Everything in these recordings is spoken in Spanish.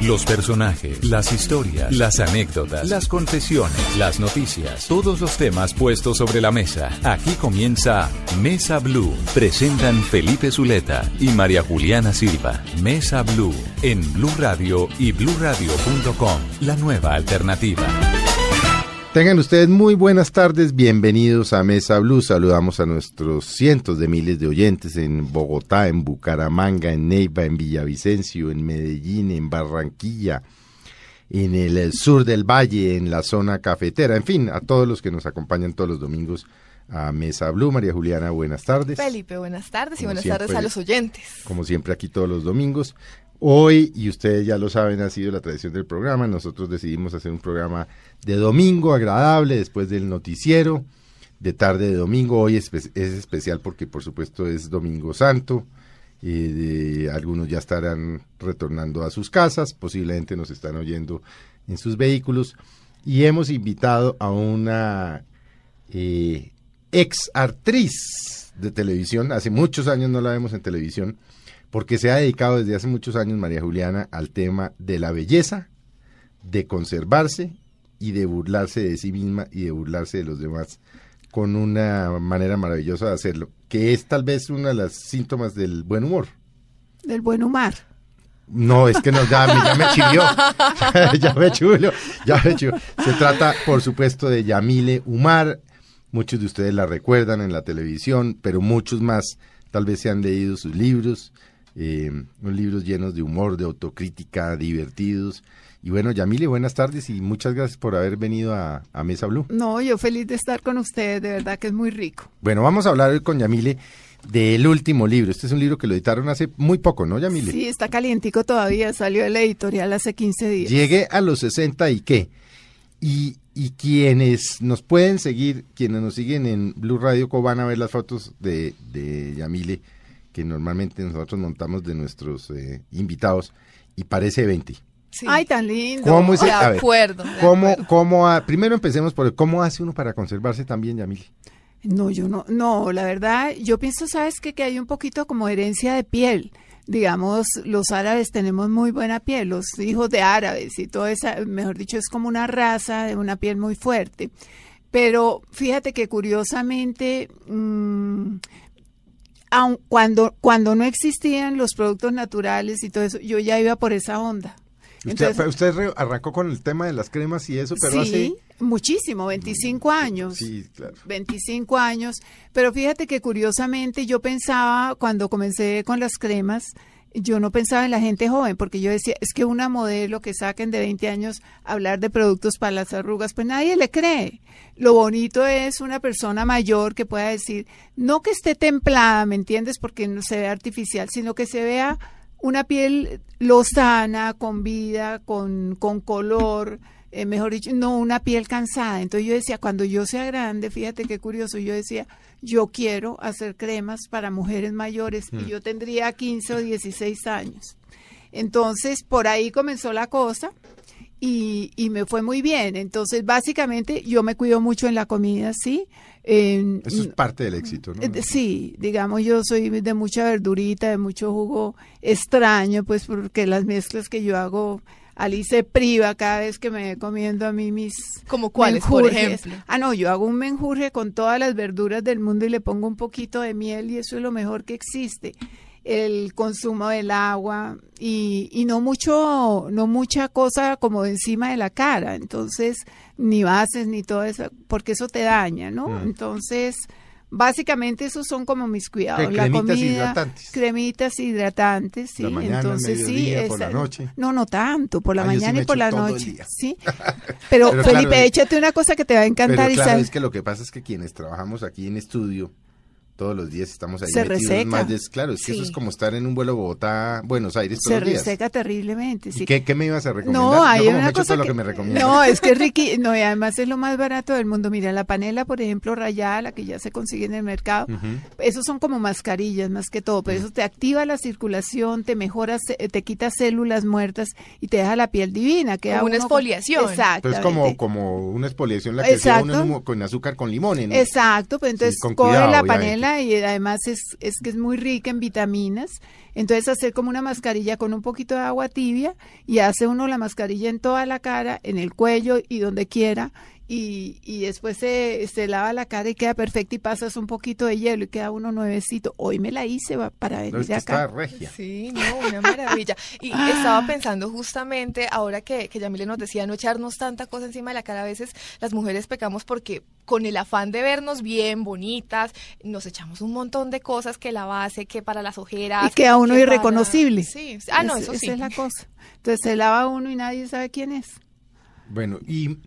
Los personajes, las historias, las anécdotas, las confesiones, las noticias, todos los temas puestos sobre la mesa. Aquí comienza Mesa Blue. Presentan Felipe Zuleta y María Juliana Silva. Mesa Blue en Blue Radio y bluradio.com. La nueva alternativa. Tengan ustedes muy buenas tardes, bienvenidos a Mesa Blue. Saludamos a nuestros cientos de miles de oyentes en Bogotá, en Bucaramanga, en Neiva, en Villavicencio, en Medellín, en Barranquilla, en el sur del valle, en la zona cafetera, en fin, a todos los que nos acompañan todos los domingos a Mesa Blue. María Juliana, buenas tardes. Felipe, buenas tardes y buenas siempre. tardes a los oyentes. Como siempre aquí todos los domingos. Hoy, y ustedes ya lo saben, ha sido la tradición del programa. Nosotros decidimos hacer un programa de domingo agradable después del noticiero, de tarde de domingo. Hoy es, es especial porque por supuesto es Domingo Santo. Eh, de- algunos ya estarán retornando a sus casas, posiblemente nos están oyendo en sus vehículos. Y hemos invitado a una eh, ex actriz de televisión, hace muchos años no la vemos en televisión, porque se ha dedicado desde hace muchos años María Juliana al tema de la belleza, de conservarse y de burlarse de sí misma y de burlarse de los demás con una manera maravillosa de hacerlo, que es tal vez uno de los síntomas del buen humor. Del buen humor. No, es que no, ya, me- ya me chivió. ya me chulo, ya me chulo. Se trata, por supuesto, de Yamile Umar. Muchos de ustedes la recuerdan en la televisión, pero muchos más tal vez se han leído sus libros, eh, unos libros llenos de humor, de autocrítica, divertidos. Y bueno, Yamile, buenas tardes y muchas gracias por haber venido a, a Mesa Blue. No, yo feliz de estar con ustedes, de verdad que es muy rico. Bueno, vamos a hablar hoy con Yamile del último libro. Este es un libro que lo editaron hace muy poco, ¿no, Yamile? Sí, está calientico todavía, salió de la editorial hace 15 días. Llegué a los 60 y qué. Y, y quienes nos pueden seguir, quienes nos siguen en Blue Radio Co van a ver las fotos de, de Yamile que normalmente nosotros montamos de nuestros eh, invitados y parece 20. Sí. Ay, tan lindo. ¿Cómo es de ver, acuerdo. de ¿Cómo, acuerdo. cómo primero empecemos por el cómo hace uno para conservarse también, Yamile? No, yo no, no, la verdad, yo pienso, ¿sabes qué? Que hay un poquito como herencia de piel. Digamos, los árabes tenemos muy buena piel, los hijos de árabes y todo eso, mejor dicho, es como una raza de una piel muy fuerte. Pero fíjate que curiosamente, mm, aun cuando, cuando no existían los productos naturales y todo eso, yo ya iba por esa onda. Usted, Entonces- usted arrancó con el tema de las cremas y eso, pero sí, muchísimo, 25 años. hace... Sí, claro. 25 años, pero fíjate que curiosamente yo pensaba cuando comencé con las cremas, yo no pensaba en la gente joven, porque yo decía, es que una modelo que saquen de 20 años hablar de productos para las arrugas, pues nadie le cree. Lo bonito es una persona mayor que pueda decir, no que esté templada, ¿me entiendes? Porque no se ve artificial, sino que se vea una piel lozana, con vida, con, con color, eh, mejor dicho, no una piel cansada. Entonces yo decía, cuando yo sea grande, fíjate qué curioso, yo decía, yo quiero hacer cremas para mujeres mayores y yo tendría 15 o 16 años. Entonces, por ahí comenzó la cosa y, y me fue muy bien. Entonces, básicamente, yo me cuido mucho en la comida, ¿sí? Eso es parte del éxito, ¿no? eh, Sí, digamos, yo soy de mucha verdurita, de mucho jugo extraño, pues porque las mezclas que yo hago, Ali se priva cada vez que me comiendo a mí mis ¿Como cuáles, por ejemplo? Ah, no, yo hago un menjurje con todas las verduras del mundo y le pongo un poquito de miel y eso es lo mejor que existe. El consumo del agua y, y no mucho, no mucha cosa como de encima de la cara. Entonces, ni bases ni todo eso, porque eso te daña, ¿no? Mm. Entonces, básicamente esos son como mis cuidados. ¿Qué, la cremitas comida, hidratantes? cremitas hidratantes, sí. La mañana, al Entonces, sí, mediodía, por la noche. No, no tanto, por la Ah, sí mañana y por la noche. Sí. Pero, Pero Felipe, claro, échate una cosa que te va a encantar Pero y sabes- es que lo que pasa es que quienes trabajamos aquí en estudio, todos los días estamos ahí Se metidos reseca. más des- claro, es que eso Sí. es como estar en un vuelo Bogotá, Buenos Aires todos Se los días. reseca terriblemente. ¿Y Sí. qué, qué me ibas a recomendar? No, Yo hay me una cosa que, lo que me recomiendas. no, es que es riqui, no, y además es lo más barato del mundo. Mira, la panela, por ejemplo, rayada, la que ya se consigue en el mercado, esos son como mascarillas más que todo, pero eso te activa la circulación, te mejora, ce- te quita células muertas y te deja la piel divina. Queda Como una con- exfoliación. Exacto. Pues como, como una exfoliación la que hacía uno en Exacto. un- con azúcar con limón. ¿no? Exacto, pues entonces con coge la obviamente. Y además es, es que es muy rica en vitaminas. Entonces hacer como una mascarilla con un poquito de agua tibia y hace uno la mascarilla en toda la cara, en el cuello y donde quiera. Y, y después se, se lava la cara y queda perfecta y pasas un poquito de hielo y queda uno nuevecito. Hoy me la hice va- para venir No, es que acá. está regia. Sí, no, una maravilla. Y estaba pensando justamente, ahora que, que Yamile nos decía no echarnos tanta cosa encima de la cara, a veces las mujeres pecamos porque con el afán de vernos bien, bonitas, nos echamos un montón de cosas que la base, que para las ojeras. Y queda uno que para- irreconocible. Sí, ah, no, Es- eso esa sí. es la cosa. Entonces se lava uno y nadie sabe quién es. Bueno, y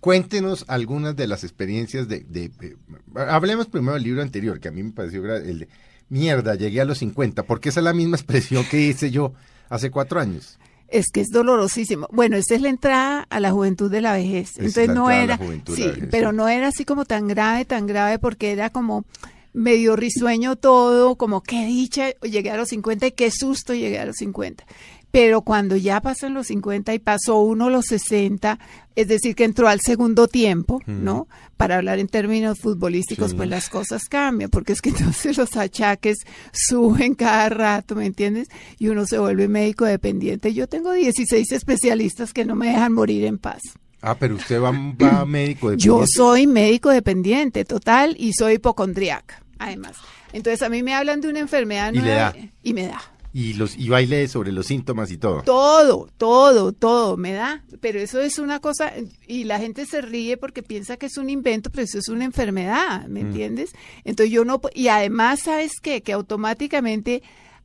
cuéntenos algunas de las experiencias de, de- de- Hablemos primero del libro anterior, que a mí me pareció el de Mierda, llegué a los 50, porque esa es la misma expresión que hice yo hace cuatro años. Es que es dolorosísimo. Bueno, esta es la entrada a la juventud de la vejez. Esa es Entonces la no la era, sí, la vejez, pero sí. no era así como tan grave, tan grave, porque era como medio risueño todo, como qué dicha, llegué a los 50 y qué susto llegué a los 50. Pero cuando ya pasan los 50 y pasó uno los 60, es decir, que entró al segundo tiempo, ¿no? Para hablar en términos futbolísticos, Sí. pues las cosas cambian, porque es que entonces los achaques suben cada rato, ¿me entiendes? Y uno se vuelve médico dependiente. Yo tengo 16 especialistas que no me dejan morir en paz. Ah, pero usted va, va a médico de Yo soy médico dependiente, total, y soy hipocondriaca, además. Entonces a mí me hablan de una enfermedad Y le nueva da. y me da. Y los y baile sobre los síntomas y todo. Todo, todo, todo me da. Pero eso es una cosa, y la gente se ríe porque piensa que es un invento, pero eso es una enfermedad, ¿me entiendes? Entonces yo no, y además, ¿sabes qué? Que automáticamente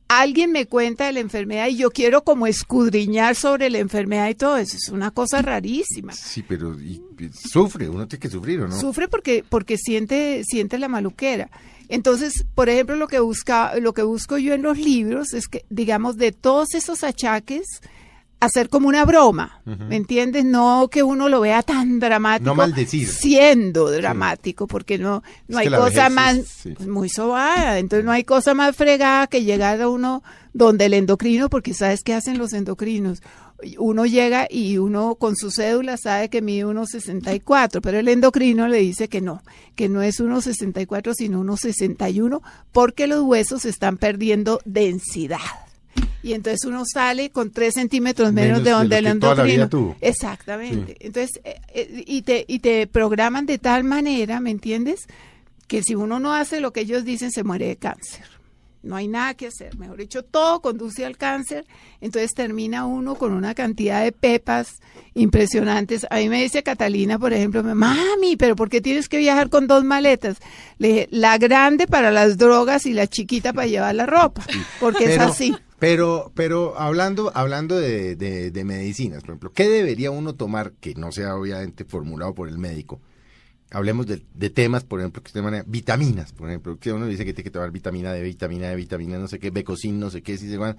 alguien me cuenta de la enfermedad y yo quiero como escudriñar sobre la enfermedad y todo eso. Es una cosa rarísima. Sí, pero y- y sufre, uno tiene que sufrir, ¿o no? Sufre porque, porque siente, siente la maluquera. Entonces, por ejemplo, lo que busca, lo que busco yo en los libros es que, digamos, de todos esos achaques, hacer como una broma, ¿me entiendes? No que uno lo vea tan dramático. No maldecir. Siendo dramático, porque no, no Es hay cosa más, es- sí. pues, muy sobada. Entonces no hay cosa más fregada que llegar a uno donde el endocrino, porque sabes qué hacen los endocrinos. Uno llega y uno con su cédula sabe que mide 1,64, pero el endocrino le dice que no, que no es 1,64 sino 1,61 porque los huesos están perdiendo densidad. Y entonces uno sale con 3 centímetros menos, Menos de de donde el que toda la vida endocrino. tuvo. Exactamente. Entonces, eh, eh, y, te, y te programan de tal manera, ¿me entiendes? Que si uno no hace lo que ellos dicen, se muere de cáncer. No hay nada que hacer. Mejor dicho, todo conduce al cáncer. Entonces termina uno con una cantidad de pepas impresionantes. A mí me dice Catalina, por ejemplo, mami, pero ¿por qué tienes que viajar con dos maletas? Le dije, la grande para las drogas y la chiquita para llevar la ropa. Porque es así. Pero, pero hablando, hablando de, de- de medicinas, por ejemplo, ¿qué debería uno tomar que no sea obviamente formulado por el médico? Hablemos de, de temas, por ejemplo, que usted maneja, vitaminas, por ejemplo, que uno dice que tiene que tomar vitamina D, vitamina D, vitamina no sé qué, becocin, no sé qué, si se van,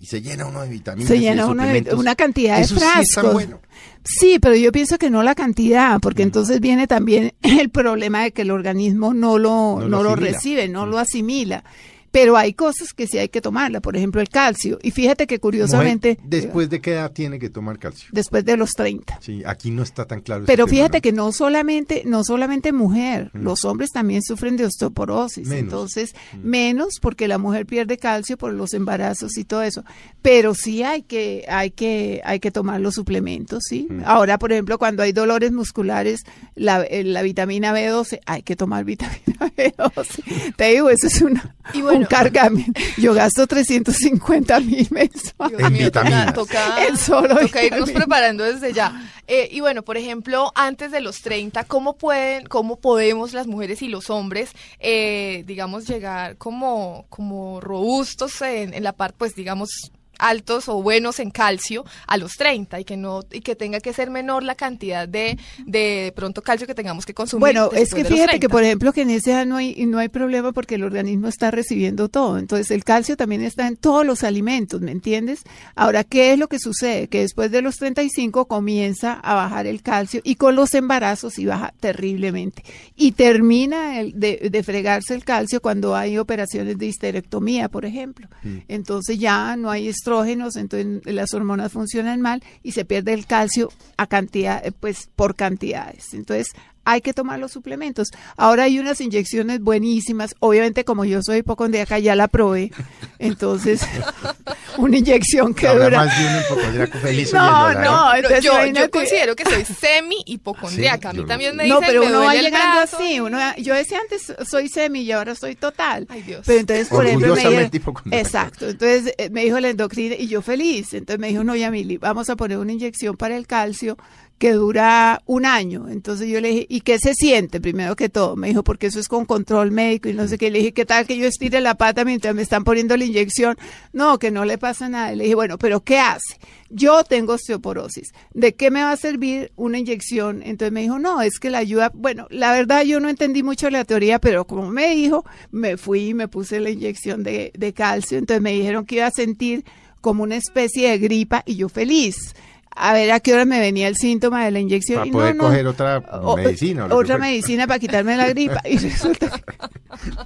y se llena uno de vitaminas. Se llena uno de una cantidad de Eso sí frascos. está bueno. Sí, pero yo pienso que no la cantidad, porque entonces viene también el problema de que el organismo no lo, No no lo recibe, no lo asimila. Pero hay cosas que sí hay que tomarla, por ejemplo el calcio. Y fíjate que curiosamente, Mujer, después de qué edad tiene que tomar calcio. después de los 30. Sí, aquí no está tan claro. Pero tema, fíjate ¿no? que no solamente, no solamente mujer, los hombres también sufren de osteoporosis. Menos. Entonces, menos porque la mujer pierde calcio por los embarazos y todo eso. Pero sí hay que, hay que, hay que tomar los suplementos, sí. Ahora, por ejemplo, cuando hay dolores musculares, la, eh, la vitamina B12, hay que tomar vitamina B12. Te digo, eso es una, Y bueno- un cargamento. Yo gasto 350 mil mensuales. Dios En mío, vitaminas. Toca, toca, El solo toca irnos vitamina. preparando desde ya. Eh, y bueno, por ejemplo, antes de los 30, ¿cómo pueden, cómo podemos las mujeres y los hombres, eh, digamos, llegar como, como robustos en, en la parte, pues, digamos, altos o buenos en calcio a los 30 y que no y que tenga que ser menor la cantidad de de, pronto calcio que tengamos que consumir. Bueno, es que fíjate que 30. por ejemplo que en esa edad no hay no hay problema porque el organismo está recibiendo todo. Entonces el calcio también está en todos los alimentos, ¿me entiendes? Ahora, ¿qué es lo que sucede? Que después de los 35 comienza a bajar el calcio y con los embarazos sí baja terriblemente. Y termina el- de, de fregarse el calcio cuando hay operaciones de histerectomía, por ejemplo. Entonces ya no hay estrógenos, entonces las hormonas funcionan mal y se pierde el calcio a cantidad, eh, pues por cantidades. Entonces hay que tomar los suplementos. Ahora hay unas inyecciones buenísimas. Obviamente, como yo soy hipocondríaca, ya la probé. Entonces, una inyección que Habrá dura. más de hipocondríaco feliz No, ¿eh? no, entonces yo, yo considero que soy semi hipocondriaca. Sí, a mí también no. me No, dicen pero me uno va llegando brazo. así. Uno, yo decía antes soy semi y ahora soy total. Ay, Dios. Pero entonces, por ejemplo, me hipocondríaca. Exacto. Entonces eh, me dijo la endocrina y yo feliz. Entonces me dijo, no, Yamili, vamos a poner una inyección para el calcio que dura un año. Entonces yo le dije, ¿y qué se siente? Primero que todo. Me dijo, porque eso es con control médico y no sé qué. Le dije, ¿qué tal que yo estire la pata mientras me están poniendo la inyección? No, que no le pasa nada. Le dije, bueno, pero ¿qué hace? Yo tengo osteoporosis. ¿De qué me va a servir una inyección? Entonces me dijo, no, es que la ayuda, bueno, la verdad yo no entendí mucho la teoría, pero como me dijo, me fui y me puse la inyección de, de calcio. Entonces me dijeron que iba a sentir como una especie de gripa y yo feliz. A ver a qué hora me venía el síntoma de la inyección. Para y poder no, no, coger otra o- medicina. Otra medicina para quitarme la gripa. Y resulta que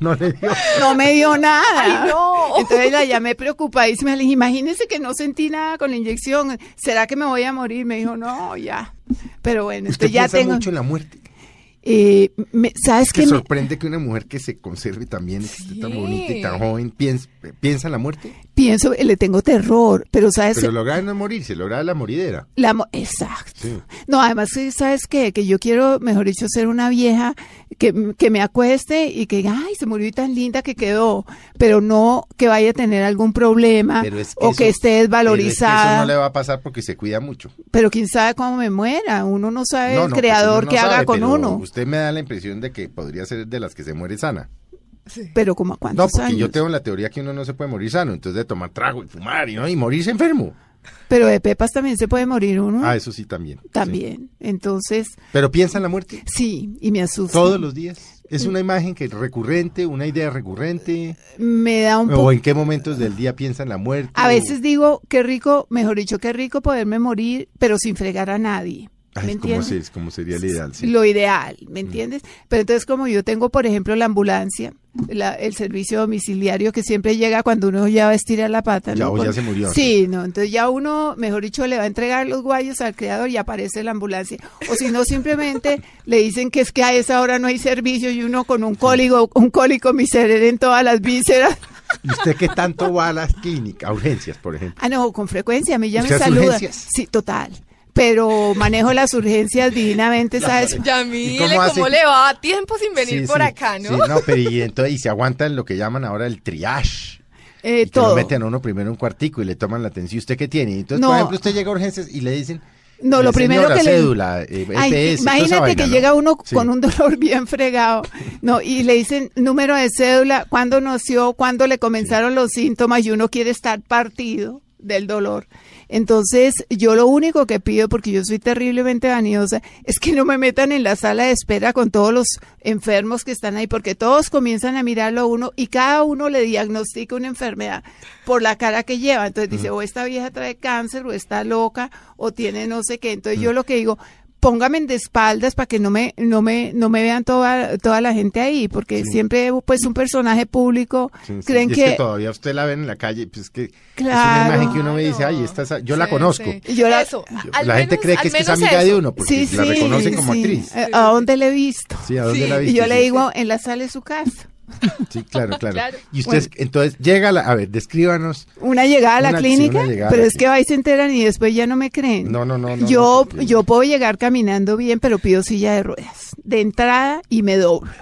No le dio. no me dio nada. Ay, no. Entonces la llamé preocupadísima. Le dije, imagínese que no sentí nada con la inyección. ¿Será que me voy a morir? Me dijo, no, ya. Pero bueno, Usted ya piensa tengo. mucho en la muerte. Eh, me- ¿Sabes Es que qué? me- sorprende que una mujer que se conserve también, que esté tan bonita y tan joven, piensa, piensa en la muerte. Pienso, le tengo terror, pero ¿sabes? Pero logra no morirse, logra la moridera. La mo- Exacto. Sí. No, además, ¿sabes qué? Que yo quiero, mejor dicho, ser una vieja que, que me acueste y que, diga, ay, se murió y tan linda que quedó, pero no que vaya a tener algún problema Pero es que o eso- que esté Pero es que desvalorizada. eso no le va a pasar porque se cuida mucho. Pero quién sabe cómo me muera. Uno no sabe No, el no, pues creador no que haga sabe, con uno. Usted me da la impresión de que podría ser de las que se muere sana. Pero como a No, cuántos porque años. yo tengo la teoría que uno no se puede morir sano, entonces de tomar trago y fumar y no y morirse enfermo. Pero de pepas también se puede morir uno. Ah, eso sí también. sí. también. Entonces, Pero piensa en la muerte sí, y me asusta. todos los días. Es una imagen que recurrente, una idea recurrente. Me da un ¿O poco. en qué momentos del día piensa en la muerte? A o- veces digo, qué rico, mejor dicho, qué rico poderme morir, pero sin fregar a nadie. Ay, ¿Me cómo sería el ideal? sí. Lo ideal, ¿me entiendes? Pero entonces como yo tengo, por ejemplo, la ambulancia, la- el servicio domiciliario que siempre llega cuando uno ya va a estirar la pata. Ya, ¿no? o ya Por- se murió. Sí, no, entonces ya uno, mejor dicho, le va a entregar los guayos al creador y aparece la ambulancia. O si no, simplemente le dicen que es que a esa hora no hay servicio y uno con un cólico, un cólico miserere en todas las vísceras. ¿Y usted qué tanto va a las clínicas, a urgencias, por ejemplo? Ah, no, con frecuencia, a mí ya me ¿Usted hace saluda. urgencias? Sí, total. Pero manejo las urgencias divinamente, ¿sabes? Ya ¿Y mire cómo cómo, le va tiempo sin venir Sí, por sí, acá, ¿no? Sí, no, pero y entonces y se aguantan lo que llaman ahora el triage. Eh, y que lo todo. meten a uno primero un cuartico y le toman la atención. ¿Usted qué tiene? Entonces, No. por ejemplo, usted llega a urgencias y le dicen... No, lo primero señora, que le- cédula, eh, Ay, EPS, imagínate vaina, que ¿no? llega uno Sí. con un dolor bien fregado, no, y le dicen número de cédula, cuándo nació, cuándo le comenzaron los síntomas y uno quiere estar partido del dolor. Entonces, yo lo único que pido, porque yo soy terriblemente vanidosa, es que no me metan en la sala de espera con todos los enfermos que están ahí, porque todos comienzan a mirarlo a uno y cada uno le diagnostica una enfermedad por la cara que lleva. Entonces dice, o esta vieja trae cáncer, o está loca, o tiene no sé qué. Entonces yo lo que digo, póngame de espaldas para que no me no me no me vean toda toda la gente ahí porque siempre pues un personaje público Sí, sí. creen Y es que, que todavía usted la ven en la calle, pues que es una imagen que uno y dice, ay, esta es- yo la conozco. sí. Yo la- Eso, Yo- al la gente cree que es que es amiga de uno porque la reconocen como sí. actriz. ¿A dónde le he visto? Sí, ¿a dónde Sí. la Y yo le digo en la sala de su casa. Sí, claro, claro. Claro. Y usted, entonces, llega a la, a ver, descríbanos. Una llegada a la Una- clínica, una llegada a pero la es que ahí se enteran y después ya no me creen. No, no, no, no, yo, no, yo puedo llegar caminando bien, pero pido silla de ruedas. De entrada y me doblo.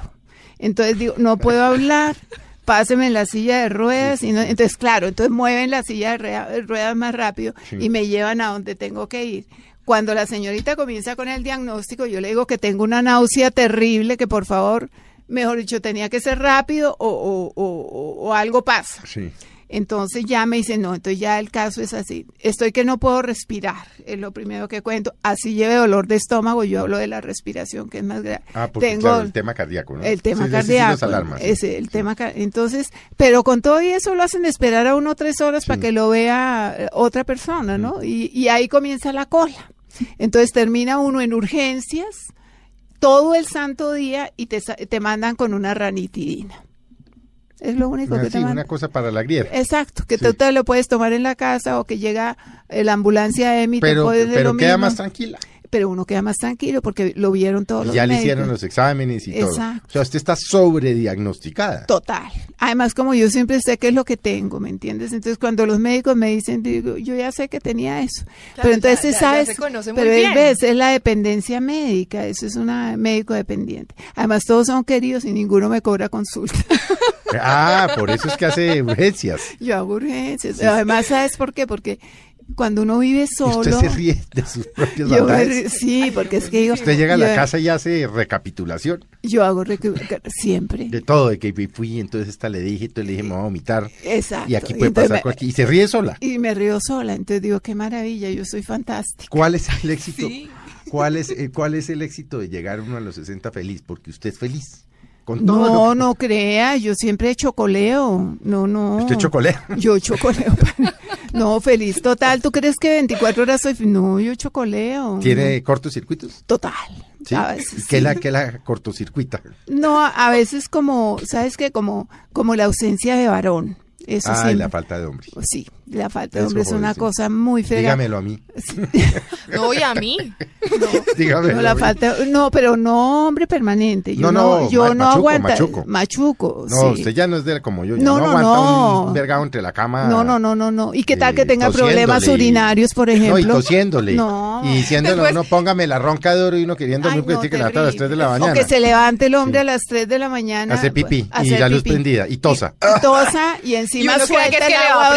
Entonces digo, no puedo hablar, páseme en la silla de ruedas. y no- entonces, claro, entonces mueven la silla de ruedas más rápido Sí. y me llevan a donde tengo que ir. Cuando la señorita comienza con el diagnóstico, yo le digo que tengo una náusea terrible, que por favor, mejor dicho, tenía que ser rápido o, o- o- o- o algo pasa. Sí. Entonces ya me dicen, no, entonces ya el caso es así. Estoy que no puedo respirar, es lo primero que cuento. Así lleve dolor de estómago, yo hablo de la respiración, que es más grave. Ah, porque Tengo claro, el tema cardíaco, ¿no? el tema Sí, ese sí cardíaco. sí. ese, el tema Entonces, pero con todo y eso lo hacen esperar a uno tres horas para que lo vea eh, otra persona, ¿no? Y, y ahí comienza la cola. Entonces termina uno en urgencias todo el santo día y te, te mandan con una ranitidina. Es lo único Una, que te sí, una mandan. cosa para la grieta. Exacto, que Sí. tú te lo puedes tomar en la casa o que llega la ambulancia EMI, te Pero, de pero queda más tranquila. Pero uno queda más tranquilo porque lo vieron todos los Ya le hicieron los exámenes y todo. Exacto. O sea, usted está sobrediagnosticada. Total. Además, como yo siempre sé qué es lo que tengo, ¿me entiendes? Entonces, cuando los médicos me dicen, digo, yo ya sé que tenía eso. Claro, pero entonces ya- ya- ya sabes, se conoce muy pero bien. ves, es la dependencia médica, eso es una médico dependiente. Además, todos son queridos y ninguno me cobra consulta. Ah, por eso es que hace urgencias. yo hago urgencias. Además, ¿sabes por qué? Porque cuando uno vive solo... usted se ríe de sus propias yo sí, porque es que digo... Usted llega a la yo- casa y hace recapitulación Yo hago siempre. de todo, de que fui, entonces esta le dije, entonces le dije, me voy a vomitar. Exacto. Y aquí puede entonces pasar cualquier... Y se ríe sola. Y me río sola, entonces digo, qué maravilla, yo soy fantástica. ¿Cuál es el éxito? Sí. ¿Cuál es, eh, ¿Cuál es el éxito de llegar uno a los 60 feliz? Porque usted es feliz. Con todo No, que- no crea, yo siempre chocoleo. No, no. Usted chocolea. Yo chocoleo. no, feliz total. ¿Tú crees que 24 horas soy? No, yo chocoleo. ¿Tiene cortocircuitos? Total. ¿Sí? A veces ¿Y qué sí. la, qué la cortocircuita? No, a veces como, ¿sabes qué? Como, como la ausencia de varón. Eso Ah, y la falta de hombre. Sí, la falta de hombre es una cosa muy fea. Dígamelo a mí. No, y a mí. Dígamelo. No, la a mí. falta, no, pero no hombre permanente. Yo No, no, no, yo ma- no machuco, aguanta. machuco. Machuco, No, sí. usted ya no es de como yo. Ya No, no, no, aguanta no. un, vergado entre la cama. No, no, no, no, no. ¿Y qué tal que eh, tenga problemas urinarios, por ejemplo? No, y tosiéndole. No. Y diciéndole, Después- no, póngame la ronca de oro y uno queriendo Ay, que no, levantar a las 3 de la terrible. mañana. O que se levante el hombre Sí. a las 3 de la mañana. Hace pipí pues, y la luz prendida y tosa. Y, tosa y encima uno suelta el agua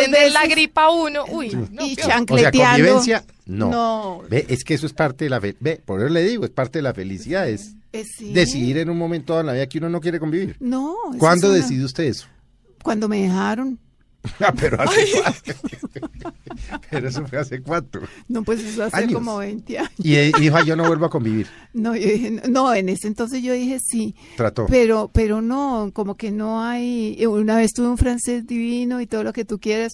gripa uno. Uy, no, y peor. O sea, chancleteando. convivencia, no. No. Ve, es que eso es parte de la fe. Ve, por eso le digo, es parte de la felicidad, es Eh, sí. decidir en un momento dado en la vida que uno no quiere convivir. No. ¿Cuándo una- decidió usted eso? Cuando me dejaron. Ah, pero hace pero eso fue hace cuánto. No, pues eso hace Años. como 20 años. Y eh, dijo, "Ay, yo no vuelvo a convivir. No, yo dije, no, en ese entonces yo dije sí. Trató. Pero, pero no, como que no hay. eh, Una vez tuve un francés divino y todo lo que tú quieras,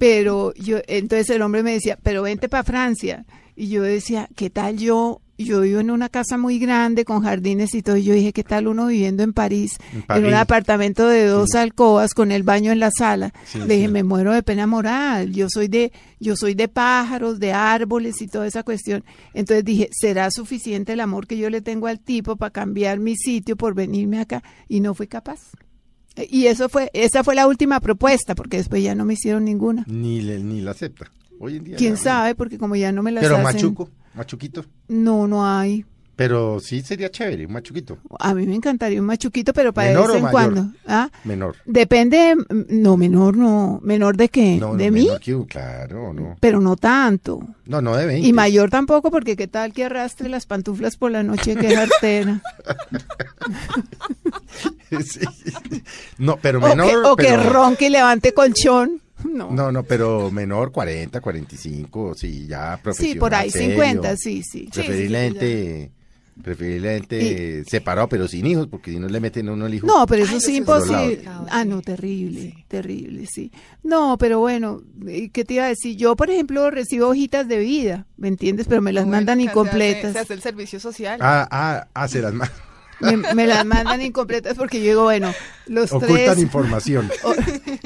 pero yo, entonces el hombre me decía, pero vente para Francia. Y yo decía, ¿qué tal yo? Yo vivo en una casa muy grande con jardines y todo. Y yo dije, ¿qué tal uno viviendo en París? En un apartamento de dos Sí. alcobas con el baño en la sala. Sí, Le dije, sí. me muero de pena moral. Yo soy de, yo soy de pájaros, de árboles y toda esa cuestión. Entonces dije, ¿será suficiente el amor que yo le tengo al tipo para cambiar mi sitio por venirme acá? Y no fui capaz. Y eso fue, esa fue la última propuesta, porque después ya no me hicieron ninguna. Ni, le, ni la acepta. Hoy en día. ¿Quién ya, sabe? Porque como ya no me las Pero hacen. machuco, machuquito. No, no hay. Pero sí sería chévere, un machuquito. A mí me encantaría un machuquito, pero para ¿Menor de vez en cuando. ¿Ah? Menor. Depende, mm, no, menor no. ¿Menor de qué? No, no, ¿De mí? menor que claro, no. Pero no tanto. No, no de 20. Y mayor tampoco, porque qué tal que arrastre las pantuflas por la noche, que artera. Sí. No, pero o menor. o que ronque y levante colchón. No. No, no, pero menor 40, 45, sí, ya profesional. sí, por ahí, serio, 50, sí, sí. Preferiblemente, separado, pero sin hijos, porque si no le meten a uno el hijo. No, pero eso Ay, sí eso es imposible. Ah, no, terrible, Sí. terrible, sí. No, pero bueno, ¿y ¿qué te iba a decir? Yo, por ejemplo, recibo hojitas de vida, ¿me entiendes? Pero me las Bueno, mandan se hace- incompletas. Se hace el servicio social. Ah, ah, ah, se las ma- Me, me las mandan incompletas porque yo digo, bueno, los ocultan tres, información. o-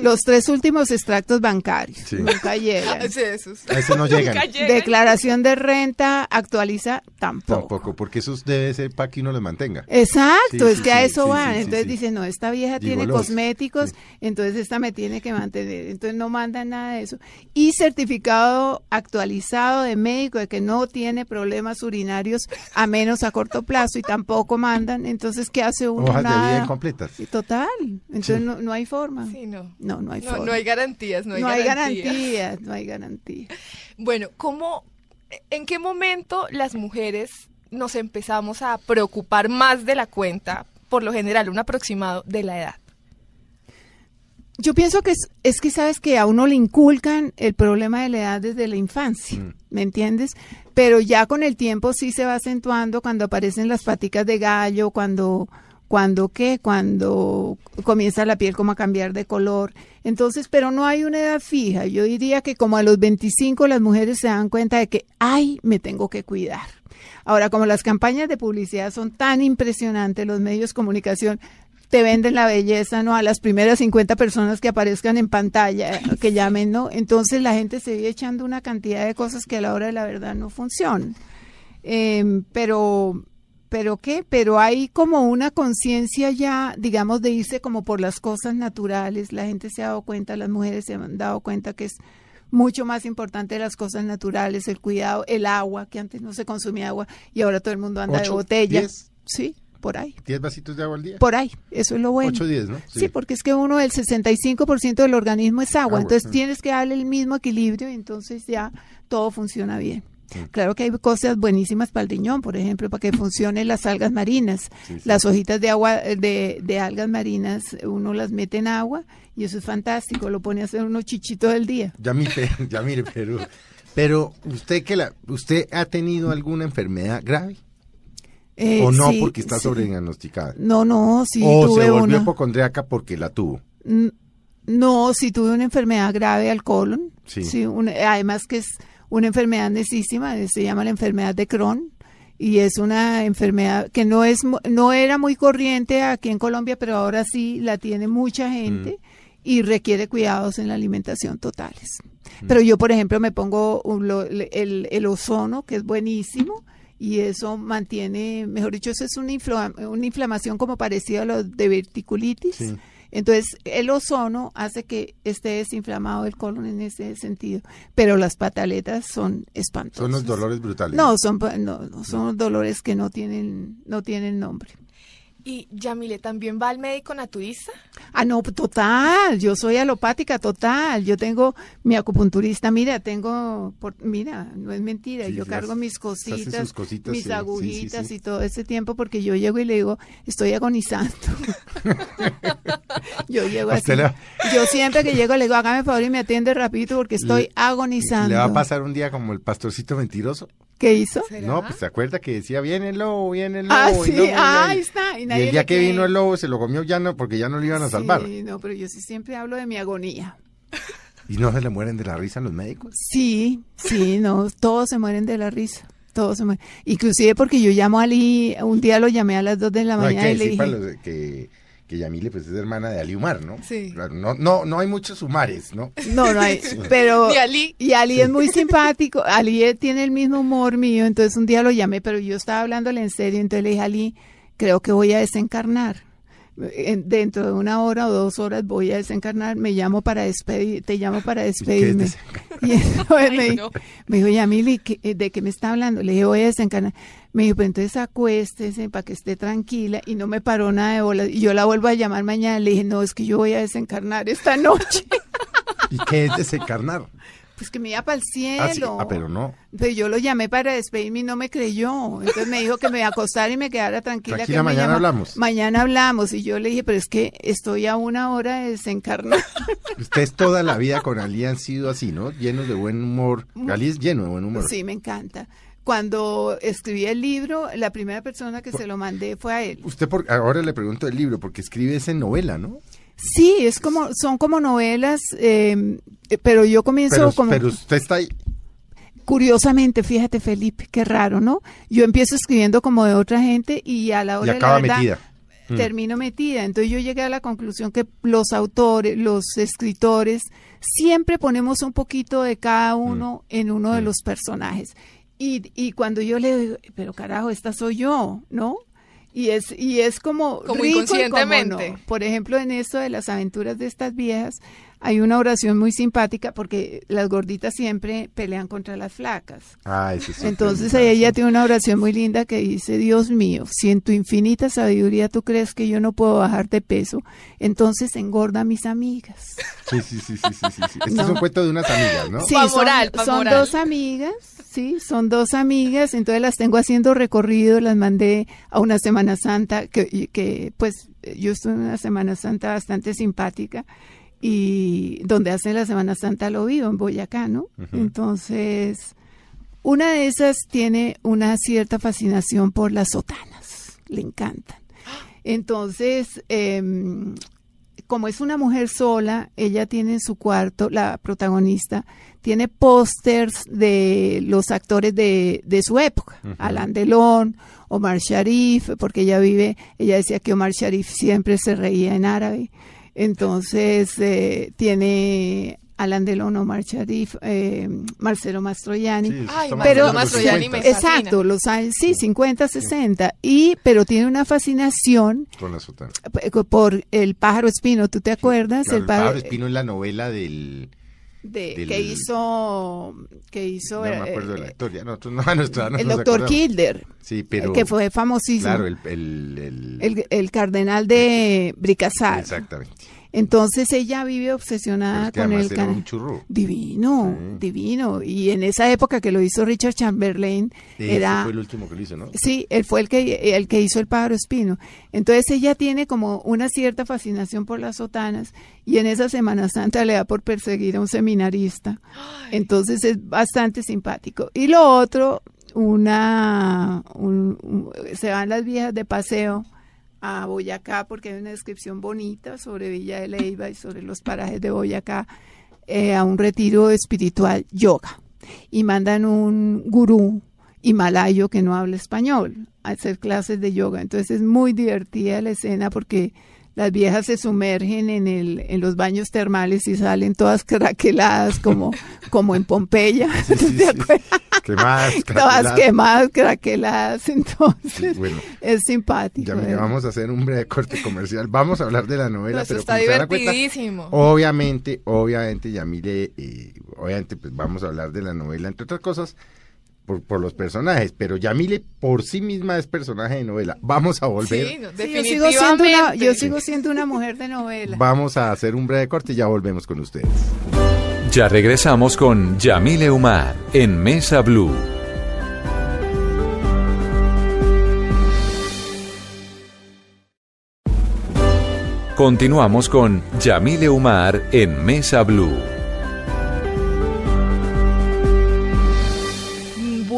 los tres últimos extractos bancarios Sí. nunca llegan. Sí, esos. A ese no llegan. Declaración de renta actualiza tampoco. Tampoco, porque esos debe ser para que uno los mantenga. Exacto, Sí, es sí, que a eso sí, van. entonces sí. dicen, no, esta vieja tiene cosméticos, Sí. entonces esta me tiene que mantener. Entonces no mandan nada de eso. Y certificado actualizado de médico de que no tiene problemas urinarios, a menos a corto plazo, y tampoco mandan. Entonces, ¿qué hace uno? Hojas de vida incompletas. Total. Entonces Sí. no, no hay forma. Sí, no. No, no hay No, forma. no hay garantías, no hay No hay garantías. garantías, no hay garantía. Bueno, ¿cómo, ¿en qué momento las mujeres nos empezamos a preocupar más de la cuenta, por lo general, un aproximado de la edad? Yo pienso que es, es que sabes que a uno le inculcan el problema de la edad desde la infancia, Mm. ¿me entiendes? Pero ya con el tiempo sí se va acentuando cuando aparecen las paticas de gallo, cuando cuando qué, cuando comienza la piel como a cambiar de color. Entonces, pero no hay una edad fija. Yo diría que como a los 25 las mujeres se dan cuenta de que, ay, me tengo que cuidar. Ahora, como las campañas de publicidad son tan impresionantes, los medios de comunicación te venden la belleza, ¿no? A las primeras 50 personas que aparezcan en pantalla, que llamen, ¿no? Entonces la gente se vive echando una cantidad de cosas que a la hora de la verdad no funcionan. Eh, pero, pero qué, pero hay como una conciencia ya, digamos, de irse como por las cosas naturales. La gente se ha dado cuenta, las mujeres se han dado cuenta que es mucho más importante las cosas naturales, el cuidado, el agua, que antes no se consumía agua y ahora todo el mundo anda de botella. diez. Sí, por ahí. ¿10 vasitos de agua al día? Por ahí, eso es lo bueno. 8 10, ¿no? Sí. porque es que uno, el 65% del organismo es agua, Agua, entonces tienes que darle el mismo equilibrio y entonces ya todo funciona bien. Claro que hay cosas buenísimas para el riñón, por ejemplo, para que funcionen las algas marinas. Sí, sí. Las hojitas de agua, de, de algas marinas, uno las mete en agua y eso es fantástico, lo pone a hacer unos chichitos del día. Ya mire, ya mire, pero, pero usted que la, usted ha tenido alguna enfermedad grave Eh, o no sí, porque está sí. sobrediagnosticada. No, no, sí o tuve se volvió una. hipocondriaca porque la tuvo. No, si tuve una enfermedad grave al colon. Sí. una- además que es una enfermedad necísima, se llama la enfermedad de Crohn y es una enfermedad que no es no era muy corriente aquí en Colombia, pero ahora sí la tiene mucha gente y requiere cuidados en la alimentación totales. Pero yo, por ejemplo, me pongo un lo- el, el ozono, que es buenísimo, y eso mantiene, mejor dicho, eso es una, infla- una inflamación como parecida a lo de verticulitis. Sí. Entonces, el ozono hace que esté desinflamado el colon en ese sentido, pero las pataletas son espantosas. Son los dolores brutales. No, son no, no, son dolores que no tienen no tienen nombre. Y Yamile, ¿también va al médico naturista? Ah, no, total, yo soy alopática total. Yo tengo mi acupunturista, mira, tengo, por- mira, no es mentira, Sí, yo las- cargo mis cositas, mis sí, sí, sí, agujitas sí. y todo ese tiempo porque yo llego y le digo, estoy agonizando. yo llego así. Yo siempre que llego le digo, hágame favor y me atiende rapidito porque estoy Le- agonizando. Le va a pasar un día como el pastorcito mentiroso. ¿Qué hizo? ¿Será? No, pues se acuerda que decía, viene el lobo, viene el lobo. Ah, y sí, no, y ah, ahí- está. Y, el día que cree. vino el lobo se lo comió ya no, porque ya no lo iban a salvar. Sí, no, pero yo sí siempre hablo de mi agonía. ¿Y no se le mueren de la risa los médicos? Sí, sí, no, todos se mueren de la risa. Todos se mueren. Inclusive porque yo llamo a Ali, un día lo llamé a las 2 de la No hay mañana que y le dije, los que, que Yamile pues es hermana de Ali Umar, ¿no? Sí. Claro, no, no, no hay muchos humares, ¿no? no, no hay, pero... Ni Ali. Y Ali es muy simpático, Ali tiene el mismo humor mío, entonces un día lo llamé, pero yo estaba hablándole en serio, entonces le dije, Ali, creo que voy a desencarnar. En- dentro de una hora o dos horas voy a desencarnar, me llamo para despedir, te llamo para despedirme. Y entonces me, Ay, no. me dijo, Yamili, ¿qué- eh, ¿de qué me está hablando? Le dije, voy a desencarnar. Me dijo, pues entonces acuéstese para que esté tranquila y no me paró nada de bola. Y yo la vuelvo a llamar mañana, le dije, no, es que yo voy a desencarnar esta noche. ¿Y qué es desencarnar? Pues que me iba para el cielo. Ah, sí. Ah, pero no. Pero yo lo llamé para despedirme y no me creyó. Entonces me dijo que me acostara y me quedara tranquila. Tranquila, que mañana llama- hablamos. Mañana hablamos. Y yo le dije, pero es que estoy a una hora de desencarnar. Ustedes toda la vida con Ali han sido así, ¿no? Llenos de buen humor. Ali es lleno de buen humor. sí, me encanta. Cuando escribí el libro, la primera persona que se lo mandé fue a él. Usted, por, ahora le pregunto el libro, porque escribe esa novela, ¿no? Sí, es como, son como novelas, eh, pero yo comienzo Pero, como... pero usted está ahí. Curiosamente, fíjate Felipe, qué raro, ¿no? Yo empiezo escribiendo como de otra gente y a la Y hora de acaba la verdad, metida. Mm. termino metida. Entonces yo llegué a la conclusión que los autores, los escritores, siempre ponemos un poquito de cada uno en uno de Mm. los personajes. Y, y cuando yo le digo, pero carajo, esta soy yo, ¿no? Y es, y es como, Como rico y inconscientemente. no. Por ejemplo, en esto de las aventuras de estas viejas, hay una oración muy simpática porque las gorditas siempre pelean contra las flacas. Ah, sí. Entonces fue- ella tiene una oración muy linda que dice, Dios mío, si en tu infinita sabiduría tú crees que yo no puedo bajar de peso, entonces engorda a mis amigas. Sí, sí, sí, sí, sí, sí, sí. Este No. es un cuento de unas amigas, ¿no? Sí, Pa' son, moral, pa' son moral. dos amigas, sí, son dos amigas, entonces las tengo haciendo recorrido, las mandé a una Semana Santa, que, que pues yo estuve en una Semana Santa bastante simpática, y donde hacen la Semana Santa lo vivo, en Boyacá, ¿no? Entonces, una de esas tiene una cierta fascinación por las sotanas, le encantan. Entonces, em, como es una mujer sola, ella tiene en su cuarto, la protagonista, tiene pósters de los actores de, de su época, Alain Delon, Omar Sharif, porque ella vive, ella decía que Omar Sharif siempre se reía en árabe. Entonces, eh, tiene Alain Delon, Omar Sharif, eh, Marcelo Mastroianni. Sí, Ay, Pero- Mastroianni me 50, fascina. Exacto, los años, sí, 50, 60. Y, pero tiene una fascinación Con la sotana. p- por el pájaro espino, ¿tú te acuerdas? Claro, el pájaro, Espino es la novela del... de- del- que hizo, que hizo No me acuerdo del actor, ya no, tú- no, a nuestra edad no el doctor. Kilder, Sí, pero... que fue famosísimo. Claro, el... el, el- el, el cardenal de Bricassar. Exactamente. Entonces ella vive obsesionada es que con el era can- un churro. Divino, Sí. divino. Y en esa época que lo hizo Richard Chamberlain, Ese era... fue el último que lo hizo, ¿no? Sí, él fue el que, el que hizo el pájaro espino. Entonces ella tiene como una cierta fascinación por las sotanas y en esa Semana Santa le da por perseguir a un seminarista. Entonces es bastante simpático. Y lo otro, una, un- un- se van las viejas de paseo a Boyacá porque hay una descripción bonita sobre Villa de Leyva y sobre los parajes de Boyacá eh, a un retiro espiritual yoga y mandan un gurú himalayo que no habla español a hacer clases de yoga. Entonces es muy divertida la escena porque las viejas se sumergen en, el, en los baños termales y salen todas craqueladas como, como en Pompeya. Sí, sí, ¿Te sí. acuerdas? Quemadas, Todas craqueladas. quemadas, craqueladas. Entonces Sí, bueno. es simpático. Ya mire, ¿eh? vamos a hacer un breve corte comercial. Vamos a hablar de la novela, pero está cuenta, divertidísimo. obviamente, obviamente, Yamile, eh, obviamente, pues vamos a hablar de la novela, entre otras cosas, por, por los personajes, pero Yamile por sí misma es personaje de novela. Vamos a volver, Sí, no, Sí, yo, sigo siendo una, yo sigo siendo una mujer de novela. vamos a hacer un breve corte y ya volvemos con ustedes. Ya regresamos con Yamile Umar en Mesa Blue. Continuamos con Yamile Umar en Mesa Blue.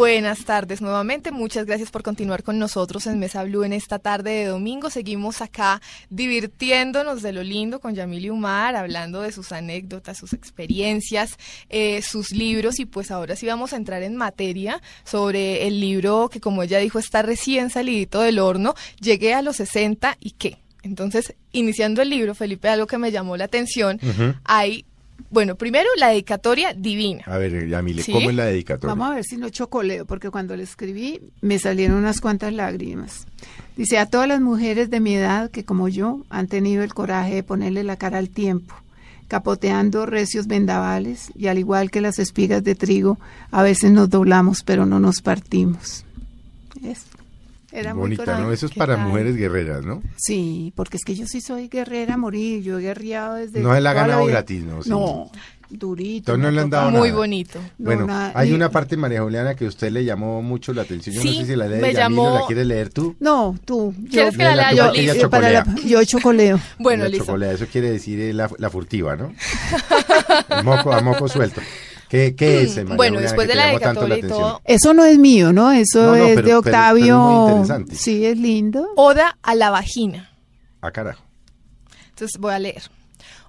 Buenas tardes nuevamente, muchas gracias por continuar con nosotros en Mesa Blue en esta tarde de domingo. Seguimos acá divirtiéndonos de lo lindo con Yamil Umar, hablando de sus anécdotas, sus experiencias, eh, sus libros y pues ahora sí vamos a entrar en materia sobre el libro que como ella dijo está recién salidito del horno, llegué a los 60 y qué. Entonces, iniciando el libro, Felipe, algo que me llamó la atención, hay, bueno, primero la dedicatoria divina. A ver, Yamile, ¿Sí? ¿cómo es la dedicatoria? Vamos a ver si no chocoleo, porque cuando le escribí me salieron unas cuantas lágrimas. Dice, a todas las mujeres de mi edad que como yo han tenido el coraje de ponerle la cara al tiempo, capoteando recios vendavales y al igual que las espigas de trigo, a veces nos doblamos pero no nos partimos. Es- Era muy Bonita, ¿no? Eso es ¿Qué para tal? mujeres guerreras, ¿no? Sí, porque es que yo sí soy guerrera a morir, yo he guerreado desde... No se la ha ganado gratis, ¿no? Sí. No, durito. Entonces no le han toca- dado Muy nada. bonito. No, bueno, nada, hay y- una parte, María Juliana, que a usted le llamó mucho la atención. Yo Sí, no sé si la llamó- o la quieres leer tú. No, tú. Yo, ¿Quieres que la lea yo? para la- chocolea. yo chocoleo. Bueno, listo. chocolate, eso quiere decir eh, la, la furtiva, ¿no? Moco, a moco suelto. ¿Qué, qué es, María Bueno, Juliana, después de la dedicatoria y atención? todo, Eso no es mío, ¿no? Eso No, no, es pero- de pero- pero es Octavio. muy interesante. Sí, es lindo. Oda a la vagina. Ah, carajo. Entonces voy a leer.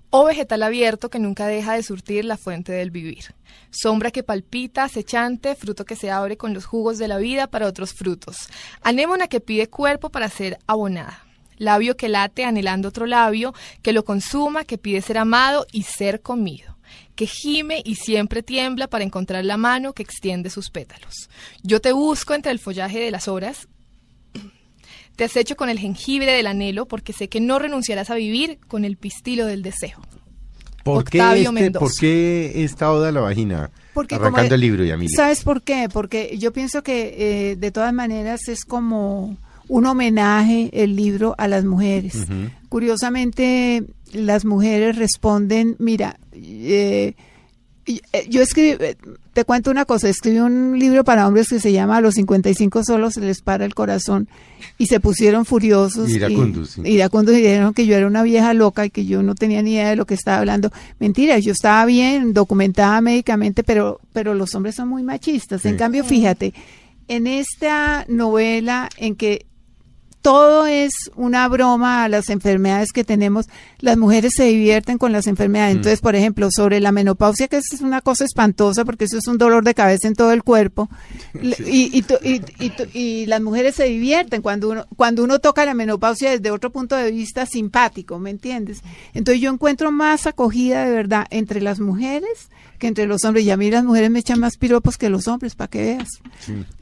O vegetal abierto que nunca deja de surtir la fuente del vivir. Sombra que palpita, acechante, fruto que se abre con los jugos de la vida para otros frutos. Anémona que pide cuerpo para ser abonada. Labio que late anhelando otro labio, que lo consuma, que pide ser amado y ser comido. Que gime y siempre tiembla para encontrar la mano que extiende sus pétalos. Yo te busco entre el follaje de las horas, te acecho con el jengibre del anhelo porque sé que no renunciarás a vivir con el pistilo del deseo. ¿Por qué, este, Mendoza. ¿Por qué esta oda a la vagina? Porque Arrancando como- el libro, Yamile. ¿Sabes por qué? Porque yo pienso que eh, de todas maneras es como un homenaje el libro a las mujeres. Curiosamente, las mujeres responden, mira, eh, eh, yo escribí, eh, te cuento una cosa, escribí un libro para hombres que se llama A los 55 solos se les para el corazón y se pusieron furiosos. Iracundos, y, iracundos y dijeron que yo era una vieja loca y que yo no tenía ni idea de lo que estaba hablando. Mentira, yo estaba bien, documentada médicamente, pero, pero los hombres son muy machistas. En cambio, fíjate, en esta novela en que todo es una broma a las enfermedades que tenemos. Las mujeres se divierten con las enfermedades. Mm. Entonces, por ejemplo, sobre la menopausia, que es una cosa espantosa porque eso es un dolor de cabeza en todo el cuerpo. Le- Y, y, to- y- y las mujeres se divierten cuando uno, cuando uno toca la menopausia desde otro punto de vista simpático, ¿me entiendes? Entonces yo encuentro más acogida de verdad entre las mujeres que entre los hombres. Y a mí las mujeres me echan más piropos que los hombres, para que veas.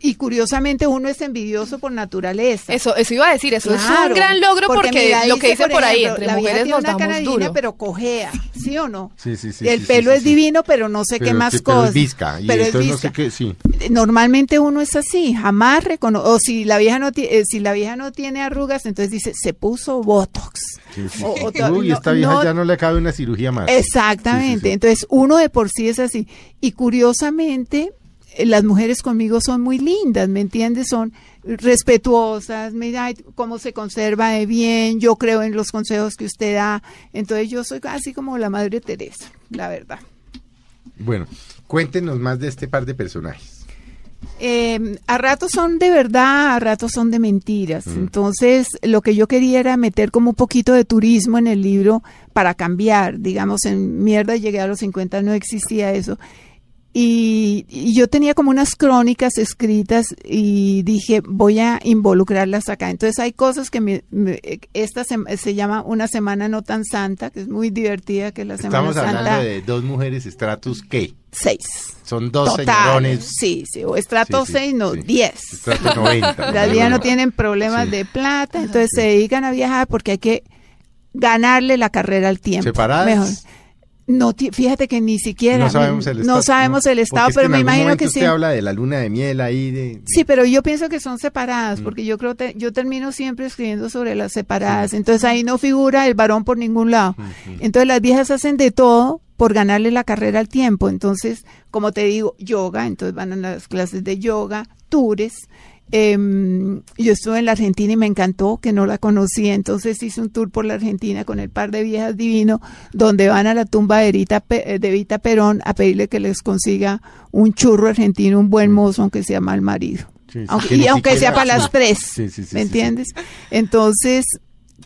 Y curiosamente uno es envidioso por naturaleza. Eso, eso iba a decir, eso es un gran logro porque, mira, lo que dice, por ahí, ejemplo, entre la vieja mujeres tiene nos una damos cara divina, duro. pero cojea, ¿sí o no? Sí, sí, sí, el sí, pelo sí, es sí. divino, pero no sé qué más pero cosas. es visca, y Pero es entonces no visca. sé qué, sí. Normalmente uno es así, jamás reconoce, o si la vieja no tiene, si la vieja no tiene arrugas, entonces dice, se puso botox. Sí, sí, O- sí. o Uy, no- esta vieja no- ya no le cabe una cirugía más. Exactamente. Sí, sí, sí. Entonces, uno de por sí es así. Y curiosamente, eh, las mujeres conmigo son muy lindas, ¿me entiendes? Son respetuosas, mira cómo se conserva de bien, yo creo en los consejos que usted da. Entonces, yo soy casi como la Madre Teresa, la verdad. Bueno, cuéntenos más de este par de personajes. Eh, a ratos son de verdad, a ratos son de mentiras. Mm. Entonces, lo que yo quería era meter como un poquito de turismo en el libro para cambiar. Digamos, en mierda llegué a los 50, no existía eso. Y, y yo tenía como unas crónicas escritas y dije, voy a involucrarlas acá. Entonces hay cosas que me, me- esta se, se llama Una Semana No Tan Santa, que es muy divertida, que es la Semana Estamos hablando Santa de dos mujeres estratus ¿qué? 6. Son dos Total, señorones. sí, sí, o estrato Sí, sí, 6, no, sí. 10. Estrato 90. Las viejas no tienen problemas Sí. de plata, entonces se dedican a viajar porque hay que ganarle la carrera al tiempo. ¿Separadas? Mejor. No, fíjate que ni siquiera. No sabemos el no estado. sabemos el estado, es que pero me imagino que usted sí. habla de la luna de miel ahí de... Sí, pero yo pienso que son separadas, Mm. porque yo creo que yo termino siempre escribiendo sobre las separadas. Entonces ahí no figura el varón por ningún lado. Entonces las viejas hacen de todo por ganarle la carrera al tiempo. Entonces, como te digo, yoga, entonces van a las clases de yoga, tours. Em, yo estuve en la Argentina y me encantó, que no la conocía, entonces hice un tour por la Argentina con el par de viejas divino, donde van a la tumba de Evita, Pe- de Evita Perón a pedirle que les consiga un churro argentino, un buen mozo, aunque sea mal marido. Sí, sí, Aunque- que y aunque sea para las tres, Sí, ¿me entiendes? Entonces,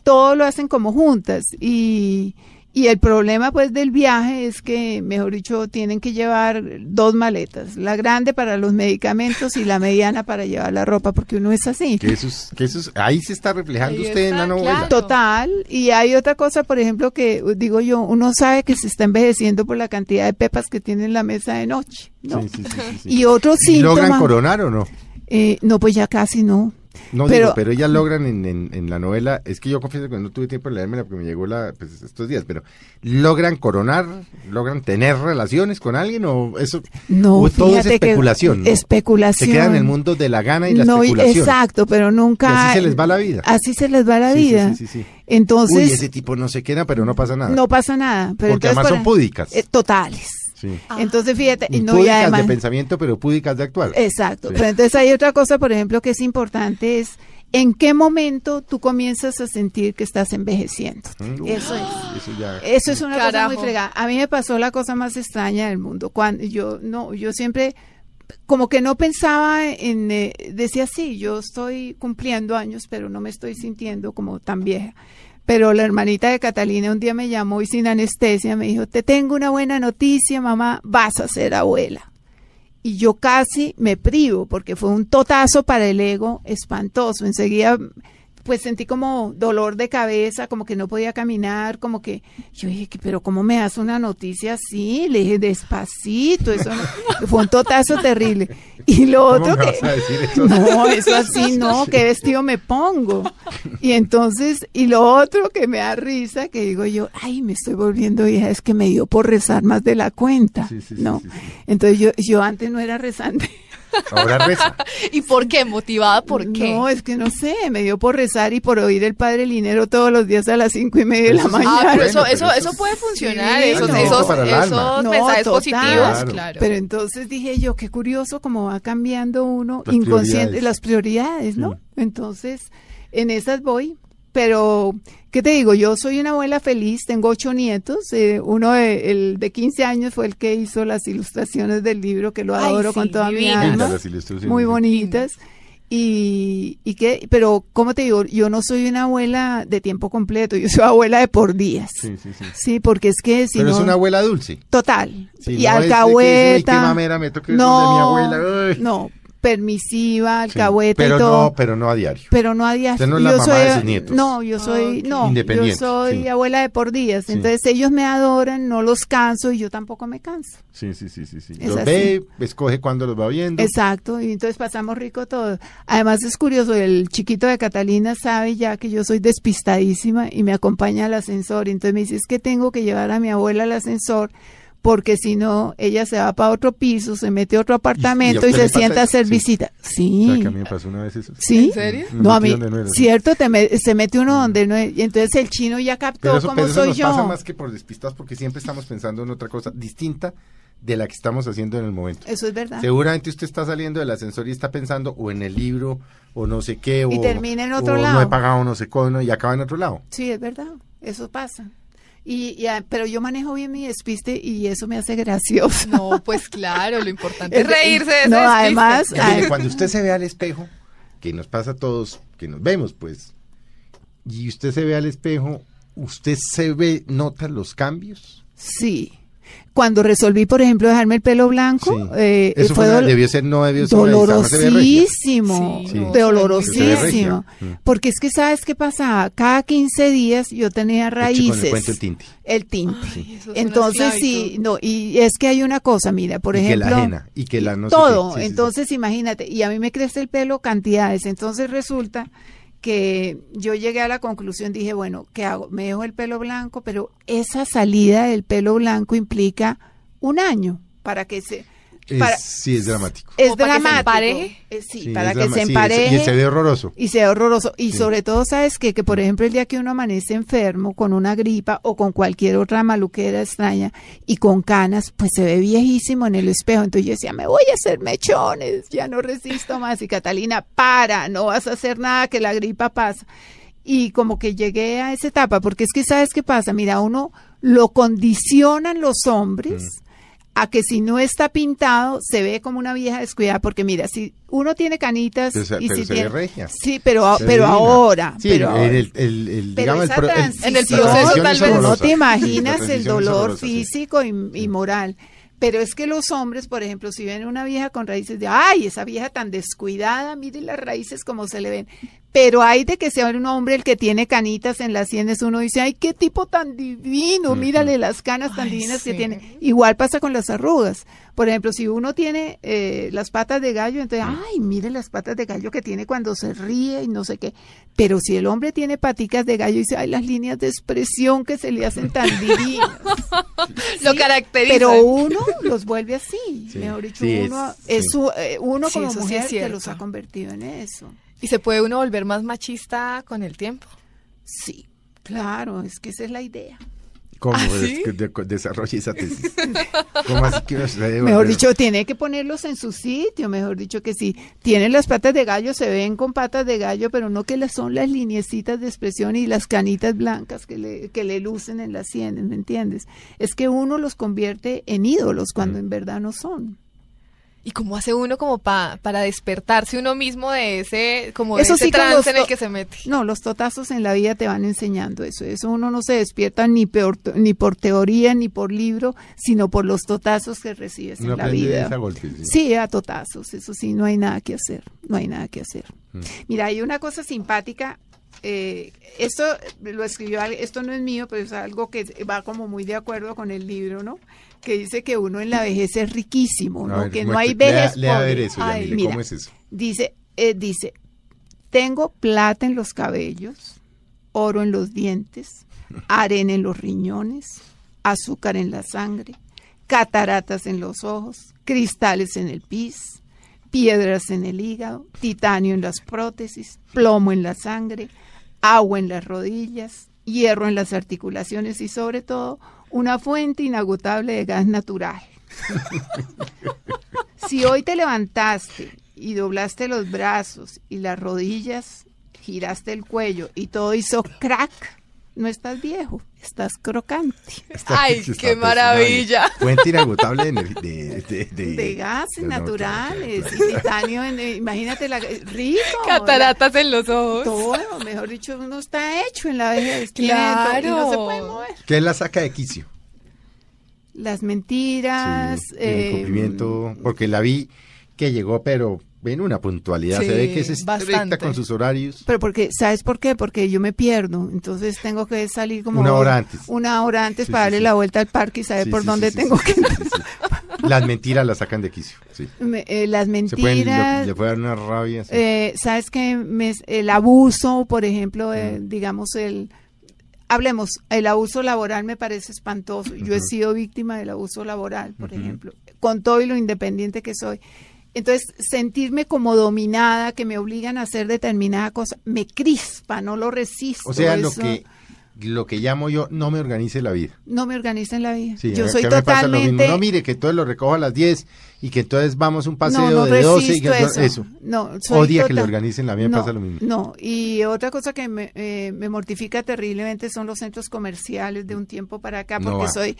todo lo hacen como juntas y, y el problema pues del viaje es que, mejor dicho, tienen que llevar dos maletas, la grande para los medicamentos y la mediana para llevar la ropa, porque uno es así. Que eso, es- que eso es- ahí se está reflejando Ahí usted en la está, novela. claro. Total, y hay otra cosa, por ejemplo, que digo yo, uno sabe que se está envejeciendo por la cantidad de pepas que tiene en la mesa de noche, ¿no? Sí, sí, sí, sí, sí. Y otro ¿Y logran coronar o no? eh, no, pues ya casi no. No Pero- digo, pero ellas logran en, en, en la novela, es que yo confieso que no tuve tiempo de leérmela porque me llegó la, pues, estos días, pero ¿logran coronar? ¿Logran tener relaciones con alguien o eso? No, o todo es que especulación. ¿no? especulación. Se quedan en el mundo de la gana y la no, especulación. exacto, pero nunca. Y así se les va la vida. Así se les va la Sí, vida. sí, sí, sí. Entonces, Uy, ese tipo no se queda, pero no pasa nada. no pasa nada. Pero Porque entonces, además son púdicas. eh, totales. Sí. Entonces, fíjate, y no, y Púdicas además. de pensamiento, pero púdicas de actuar. Exacto. Sí. Pero entonces hay otra cosa, por ejemplo, que es importante: es en qué momento tú comienzas a sentir que estás envejeciendo. Mm, Eso es. Eso ya. Eso es una cosa muy fregada. A mí me pasó la cosa más extraña del mundo. Cuando yo no, yo siempre como que no pensaba en eh, decía sí, yo estoy cumpliendo años, pero no me estoy sintiendo como tan vieja. Pero la hermanita de Catalina un día me llamó y sin anestesia me dijo, "Te tengo una buena noticia, mamá, vas a ser abuela." Y yo casi me privo porque fue un totazo para el ego espantoso. Enseguida pues sentí como dolor de cabeza, como que no podía caminar, como que yo dije, "¿Qué- pero ¿cómo me das una noticia así? Le dije, despacito, eso no- fue un totazo terrible. Y lo ¿Cómo otro que... eso? No, eso así no, ¿qué vestido me pongo? Y entonces, y lo otro que me da risa, que digo yo, ay, me estoy volviendo vieja, es que me dio por rezar más de la cuenta, Sí, sí, sí, ¿no? sí. Entonces yo, yo antes no era rezante. Ahora reza. ¿Y por qué? ¿Motivada por qué? No, es que no sé, me dio por rezar y por oír el Padre Linero todos los días a las cinco y media de la mañana. Ah, pero Bueno, eso, pero eso, eso eso es- puede funcionar, Sí, esos, no. esos, Para el alma. esos No, mensajes total. positivos, Claro. Pero entonces dije yo, qué curioso cómo va cambiando uno Las inconsciente prioridades. las prioridades, ¿no? Mm. Entonces, en esas voy. Pero, ¿qué te digo? Yo soy una abuela feliz, tengo ocho nietos. eh, uno de, el de 15 años fue el que hizo las ilustraciones del libro, que lo Ay, adoro sí, con toda mi alma. Las ilustraciones. Muy bonitas. Y, y que, pero, ¿cómo te digo? Yo no soy una abuela de tiempo completo, yo soy abuela de por días. Sí, sí, sí. Sí, porque es que si Pero no... es una abuela dulce. Total. Sí, y no es de que dice, "Ay, qué alcahueta. mamera, me toca no, mi abuela". Ay. no, permisiva, Sí, alcahueta pero y todo. No, pero no a diario. pero no a diario. Usted no es la yo mamá soy, de sus nietos. No, yo soy, Ok. no, yo soy sí. abuela de por días. Sí. Entonces ellos me adoran, no los canso y yo tampoco me canso. Sí, sí, sí, sí. sí. Es Los así. ve, escoge cuando los va viendo. Exacto, y entonces pasamos rico todo. Además es curioso, el chiquito de Catalina sabe ya que yo soy despistadísima y me acompaña al ascensor. Y entonces me dice, es que tengo que llevar a mi abuela al ascensor porque si no, ella se va para otro piso, se mete a otro apartamento y, se sienta a hacer Sí. visita. O Sí. sea, que a mí me pasó una vez eso. ¿Sí? ¿En serio? Me No, a mí, donde no era. cierto, te me- se mete uno donde no es. Y entonces el chino ya captó eso, cómo pero eso soy nos yo. pasa más que por despistados porque siempre estamos pensando en otra cosa distinta de la que estamos haciendo en el momento. Eso es verdad. Seguramente usted está saliendo del ascensor y está pensando o en el libro o no sé qué o, Y termina en otro o lado. no he pagado no sé cómo y acaba en otro lado. Sí, es verdad. Eso pasa. Y, y, ah, pero yo manejo bien mi despiste y eso me hace gracioso. No, pues claro, lo importante es reírse de ese no, despiste. además- Mire, Ay. cuando usted se ve al espejo, que nos pasa a todos, que nos vemos, pues, y usted se ve al espejo, ¿usted se ve, nota los cambios? Sí. Cuando resolví, por ejemplo, dejarme el pelo blanco, Sí. eh, Eso fue debió ser, no debió ser dolorosísimo, Sí, Sí. no, dolorosísimo. Porque es que, ¿sabes qué pasa? Cada 15 días yo tenía con raíces. el el tinte. El. Ay, Entonces, sí, no, y es que hay una cosa, mira, por y ejemplo. que la ajena, y que la no sé todo. qué. Sí, sí, sí. Entonces, imagínate, y a mí me crece el pelo cantidades. Entonces resulta que yo llegué a la conclusión, dije, bueno, ¿qué hago? Me dejo el pelo blanco, pero esa salida del pelo blanco implica un año para que se... Es- para- sí, es dramático. es ¿Como para que se dramático. empareje? Eh, sí, Sí, para es que se sí, es- empareje. y se ve horroroso. Y sea horroroso. Y Sí. sobre todo, ¿sabes qué? Que por ejemplo el día que uno amanece enfermo con una gripa o con cualquier otra maluquera extraña y con canas, pues se ve viejísimo en el espejo. Entonces yo decía, me voy a hacer mechones, ya no resisto más. Y Catalina, para, no vas a hacer nada que la gripa pasa. Y como que llegué a esa etapa, porque es que ¿sabes qué pasa? Mira, uno lo condicionan los hombres a que si no está pintado se ve como una vieja descuidada, porque mira, si uno tiene canitas y si tiene, regia. sí, pero, Se pero ahora, Sí, pero ahora. el, el- el- Pero digamos, el pro- En el proceso, tal vez. no te imaginas el dolor sí. físico y, y moral. Pero es que los hombres, por ejemplo, si ven una vieja con raíces de, ay, esa vieja tan descuidada, mire las raíces como se le ven. Pero hay de que sea un hombre el que tiene canitas en las sienes, uno dice, ay, qué tipo tan divino, mírale las canas tan Ay, divinas que tiene. Igual pasa con las arrugas. Por ejemplo, si uno tiene eh, las patas de gallo, entonces, ay, mire las patas de gallo que tiene cuando se ríe y no sé qué. Pero si el hombre tiene paticas de gallo, dice, ay, las líneas de expresión que se le hacen tan divinas. Lo Sí, caracteriza. Pero uno los vuelve así. Sí. Mejor dicho, Sí, uno, es- es, eh, uno Sí, como mujer es que cierto. los ha convertido en eso. ¿Y se puede uno volver más machista con el tiempo? Sí, claro, es que esa es la idea. ¿Cómo ¿Ah, es sí? que de- desarrolle esa tesis? ¿Cómo así que uno se debe Mejor dicho, tiene que ponerlos en su sitio, mejor dicho que si tienen las patas de gallo, se ven con patas de gallo, pero no que las son las liniecitas de expresión y las canitas blancas que le, que le lucen en las sienes, ¿me entiendes? Es que uno los convierte en ídolos cuando en verdad no son. ¿Y cómo hace uno como pa- para despertarse uno mismo de ese, como de Eso ese sí, trance en el que se mete? No, los totazos en la vida te van enseñando eso. Eso uno no se despierta ni, peor, ni por teoría ni por libro, sino por los totazos que recibes Uno en la vida. Sí, a totazos, eso sí, no hay nada que hacer, no hay nada que hacer. Mm. Mira, hay una cosa simpática, eh, esto lo escribió, esto no es mío, pero es algo que va como muy de acuerdo con el libro, ¿no? Que dice que uno en la vejez es riquísimo, ¿no? ver, que no hay vejez lea- lea a ver eso, Ay, mira, ¿cómo es eso? Dice, eh, dice, tengo plata en los cabellos, oro en los dientes, arena en los riñones, azúcar en la sangre, cataratas en los ojos, cristales en el pis, piedras en el hígado, titanio en las prótesis, plomo en la sangre, agua en las rodillas, hierro en las articulaciones y sobre todo una fuente inagotable de gas natural. si hoy te levantaste y doblaste los brazos y las rodillas, giraste el cuello y todo hizo crack, no estás viejo, estás crocante. Ay, Está- qué está maravilla. Fuente inagotable de, de, de, de- De gases de- naturales, y titanio, en- eh, imagínate, la, rico. Cataratas en los ojos. Todo, mejor dicho, uno está hecho en la vejez. Claro. Y no se puede mover. ¿Qué la saca de quicio? Las mentiras. Sí, el eh, incumplimiento, porque la vi que llegó, pero en una puntualidad. Sí, se ve que es estricta bastante. con sus horarios. Pero porque, ¿sabes por qué? Porque yo me pierdo, entonces tengo que salir como... Una hora antes. Una hora antes Sí, para sí, darle sí. la vuelta al parque y saber Sí, por sí, dónde sí, tengo sí, que... sí, sí, sí. Las mentiras las sacan de quicio. Sí. Me- eh, las Se pueden, mentiras... le, puede dar una rabia. sí. Eh, Sabes que el abuso, por ejemplo, eh, Mm. digamos el, hablemos, el abuso laboral me parece espantoso. Yo he sido víctima del abuso laboral, por ejemplo, con todo y lo independiente que soy. Entonces, sentirme como dominada, que me obligan a hacer determinada cosa, me crispa, no lo resisto. o sea, lo que, lo que llamo yo, no me organice la vida. no me organiza en la vida. Sí, Yo soy totalmente... No, mire, que todo lo recojo a las 10 y que entonces vamos un paseo no, no de 12 y que eso. eso. No, soy Odia que total- organicen, la me no, pasa lo mismo. No, y otra cosa que me, eh, me mortifica terriblemente son los centros comerciales de un tiempo para acá, porque soy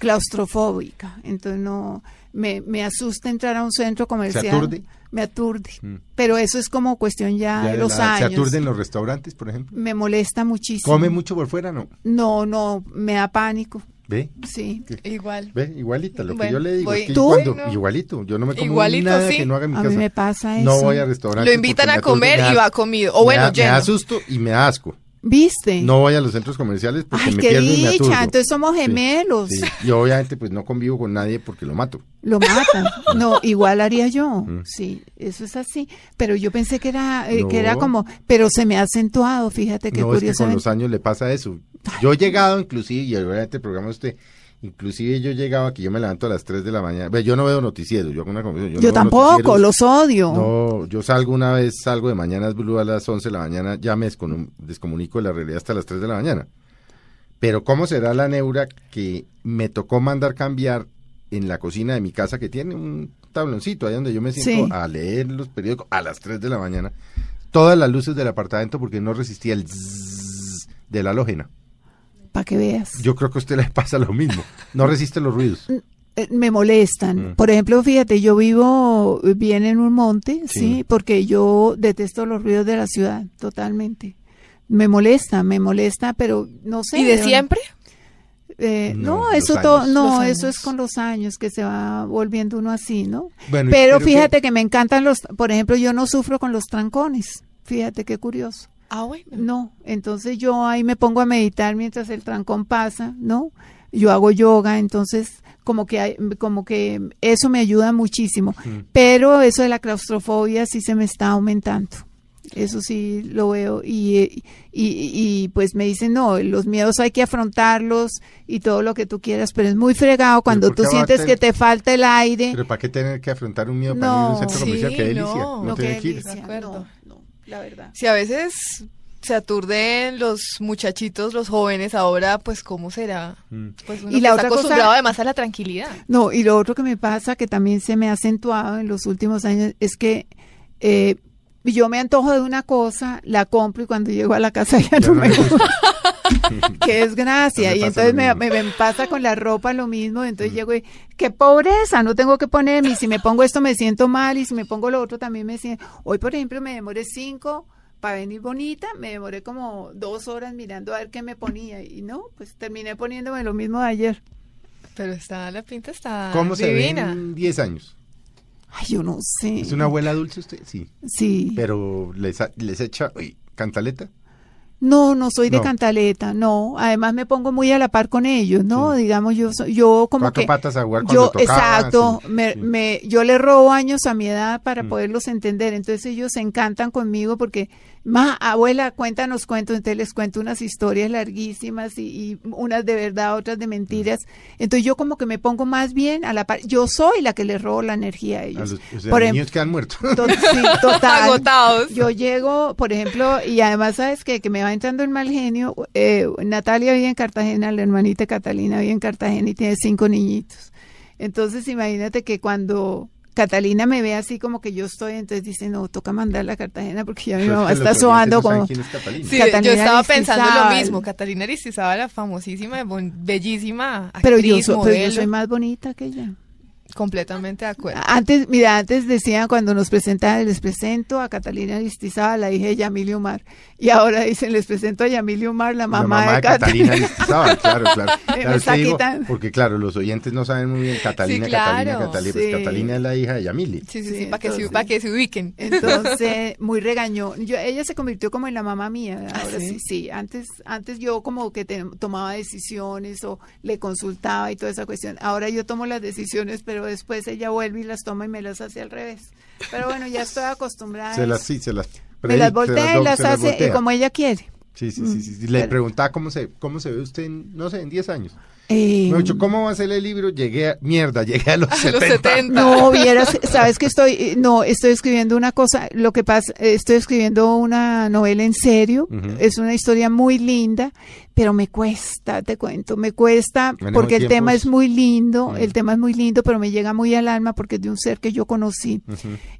claustrofóbica. Entonces no, me, me asusta entrar a un centro comercial. aturde? Me aturde. Mm. Pero eso es como cuestión ya, Ya de los la- ¿Se años. aturden los restaurantes, por ejemplo? Me molesta muchísimo. ¿Come mucho por fuera? No. No, no, me da pánico. ¿Ve? Sí. Igual. ¿Ve? Igualita, lo que yo le digo. voy- es que ¿Tú? cuando, No. Igualito, yo no me como Igualito, nada sí. que no haga en mi A casa. mí me pasa eso. No voy a restaurantes. Lo invitan a me comer me y va comido. O me bueno, da, me da susto y me da asco. ¿Viste? No voy a los centros comerciales porque Ay, me qué pierdo y me aturdo. dicha. Entonces somos gemelos. sí. Y obviamente pues no convivo con nadie porque lo mato. Lo matan. No, igual haría yo. Mm. Sí, eso es así. Pero yo pensé que era, eh, que era como, pero se me ha acentuado, fíjate que no, es que con los años le pasa eso. Yo he llegado inclusive, y obviamente el programa usted, inclusive yo llegaba que yo me levanto a las 3 de la mañana. Yo no veo noticieros, yo hago una conversación. yo no veo tampoco, los odio. No, yo salgo una vez, salgo de Mañanas Blue a las 11 de la mañana, ya me descomunico de la realidad hasta las 3 de la mañana. Pero ¿cómo será la neura que me tocó mandar cambiar en la cocina de mi casa que tiene un tabloncito ahí donde yo me siento Sí. a leer los periódicos a las 3 de la mañana? Todas las luces del apartamento porque no resistía el de la halógena. Para que veas. Yo creo que a usted le pasa lo mismo. No resiste los ruidos. Eh, me molestan. Mm. Por ejemplo, fíjate, yo vivo bien en un monte, Sí. sí, porque yo detesto los ruidos de la ciudad, totalmente. Me molesta, me molesta, pero no sé. ¿Y de siempre? Eh, No, eso todo, no, eso es con los años que se va volviendo uno así, ¿no? Bueno, Pero creo que- fíjate que... me encantan los, por ejemplo, yo no sufro con los trancones. Fíjate qué curioso. Ah, bueno. No, entonces yo ahí me pongo a meditar mientras el trancón pasa, ¿no? Yo hago yoga, entonces como que hay- como que eso me ayuda muchísimo. Pero eso de la claustrofobia sí se me está aumentando. Eso sí lo veo y, y, y- pues me dicen, no, los miedos hay que afrontarlos y todo lo que tú quieras, pero es muy fregado cuando ¿por tú sientes que te falta el aire. Pero ¿para qué tener que afrontar un miedo para No, ir a un centro sí, comercial? ¡Qué delicia! no, No, no, tiene qué que ir. delicia, De acuerdo. no, no, la verdad. Si a veces se aturden los muchachitos, los jóvenes, ahora, pues, ¿cómo será? Mm. Pues uno Y la que otra está cosa- acostumbrado además a la tranquilidad. No, y lo otro que me pasa, que también se me ha acentuado en los últimos años, es que eh, yo me antojo de una cosa, la compro y cuando llego a la casa ya, Ya no no me gusta. Qué desgracia. Y entonces me, me- me pasa con la ropa lo mismo. Entonces llego y, qué pobreza, no tengo que ponerme. Y si me pongo esto me siento mal y si me pongo lo otro también me siento. Hoy, por ejemplo, me demoré cinco para venir bonita, me demoré como dos horas mirando a ver qué me ponía. Y no, pues terminé poniéndome lo mismo de ayer. Pero está, la pinta está ¿Cómo se ve divina. en 10 años? Ay, yo no sé. ¿Es una abuela dulce usted? Sí. Sí. Pero les, les echa uy, cantaleta. No, no soy de No. cantaleta, no. Además me pongo muy a la par con ellos, ¿no? Sí. Digamos, yo soy- yo como Cuatro que patas a jugar yo tocaba, exacto, sí, me, sí. me- yo le robo años a mi edad para Mm. poderlos entender. Entonces ellos se encantan conmigo porque, ma, abuela, cuéntanos cuentos. Entonces les cuento unas historias larguísimas y, y unas de verdad, otras de mentiras. Entonces yo como que me pongo más bien a la par. Yo soy la que les robo la energía a A ellos. los, o sea, Por los em- niños quedan muertos. To- sí, total. Agotados. Yo llego, por ejemplo, y además, ¿sabes qué? Que me va entrando el mal genio. Eh, Natalia vive en Cartagena, la hermanita Catalina vive en Cartagena y tiene cinco niñitos. Entonces, imagínate que cuando Catalina me ve así como que yo estoy, entonces dice, no, toca mandarla a Cartagena porque ya mi mamá está sobando como... quién es Catalina. Sí, Catalina yo estaba pensando lo mismo. Catalina Aristizábal, la famosísima, bellísima actriz, Pero yo, pero soy más bonita que ella. Completamente de acuerdo. Antes, mira, antes decían cuando nos presentaban, les presento a Catalina Aristizábal, la hija de Yamilio Umar. Y ahora dicen, les presento a Yamilio Umar, la mamá, de, Catalina Catalina. Aristizábal, claro, claro. Digo, porque claro, los oyentes no saben muy bien Catalina, Sí, Catalina, claro, Catalina. Pues sí. Catalina es la hija de Yamili. Sí, sí, Sí, sí, para que, se, entonces- pa' que se ubiquen. Entonces, muy regañó. Yo, ella se convirtió como en la mamá mía. ¿Ah, Ahora sí? sí, sí. Antes, antes yo como que te- tomaba decisiones o le consultaba y toda esa cuestión. Ahora yo tomo las decisiones, pero después ella vuelve y las toma y me las hace al revés. Pero bueno, ya estoy acostumbrada. Se las, sí, se las me las voltea y las las hace eh, voltea. como ella quiere. Sí, sí, sí, sí, sí. Le Pero- preguntaba cómo se, cómo se ve usted, en, no sé, en 10 años. Eh, Me ha dicho, ¿cómo va a ser el libro? Llegué a, mierda, llegué a los A 70. los 70. No, vieras, sabes que estoy, eh, no, estoy escribiendo una cosa, lo que pasa, eh, estoy escribiendo una novela en serio, es una historia muy linda, pero me cuesta, te cuento, me cuesta, porque el tema es muy lindo, el tema es muy lindo, pero me llega muy al alma porque es de un ser que yo conocí.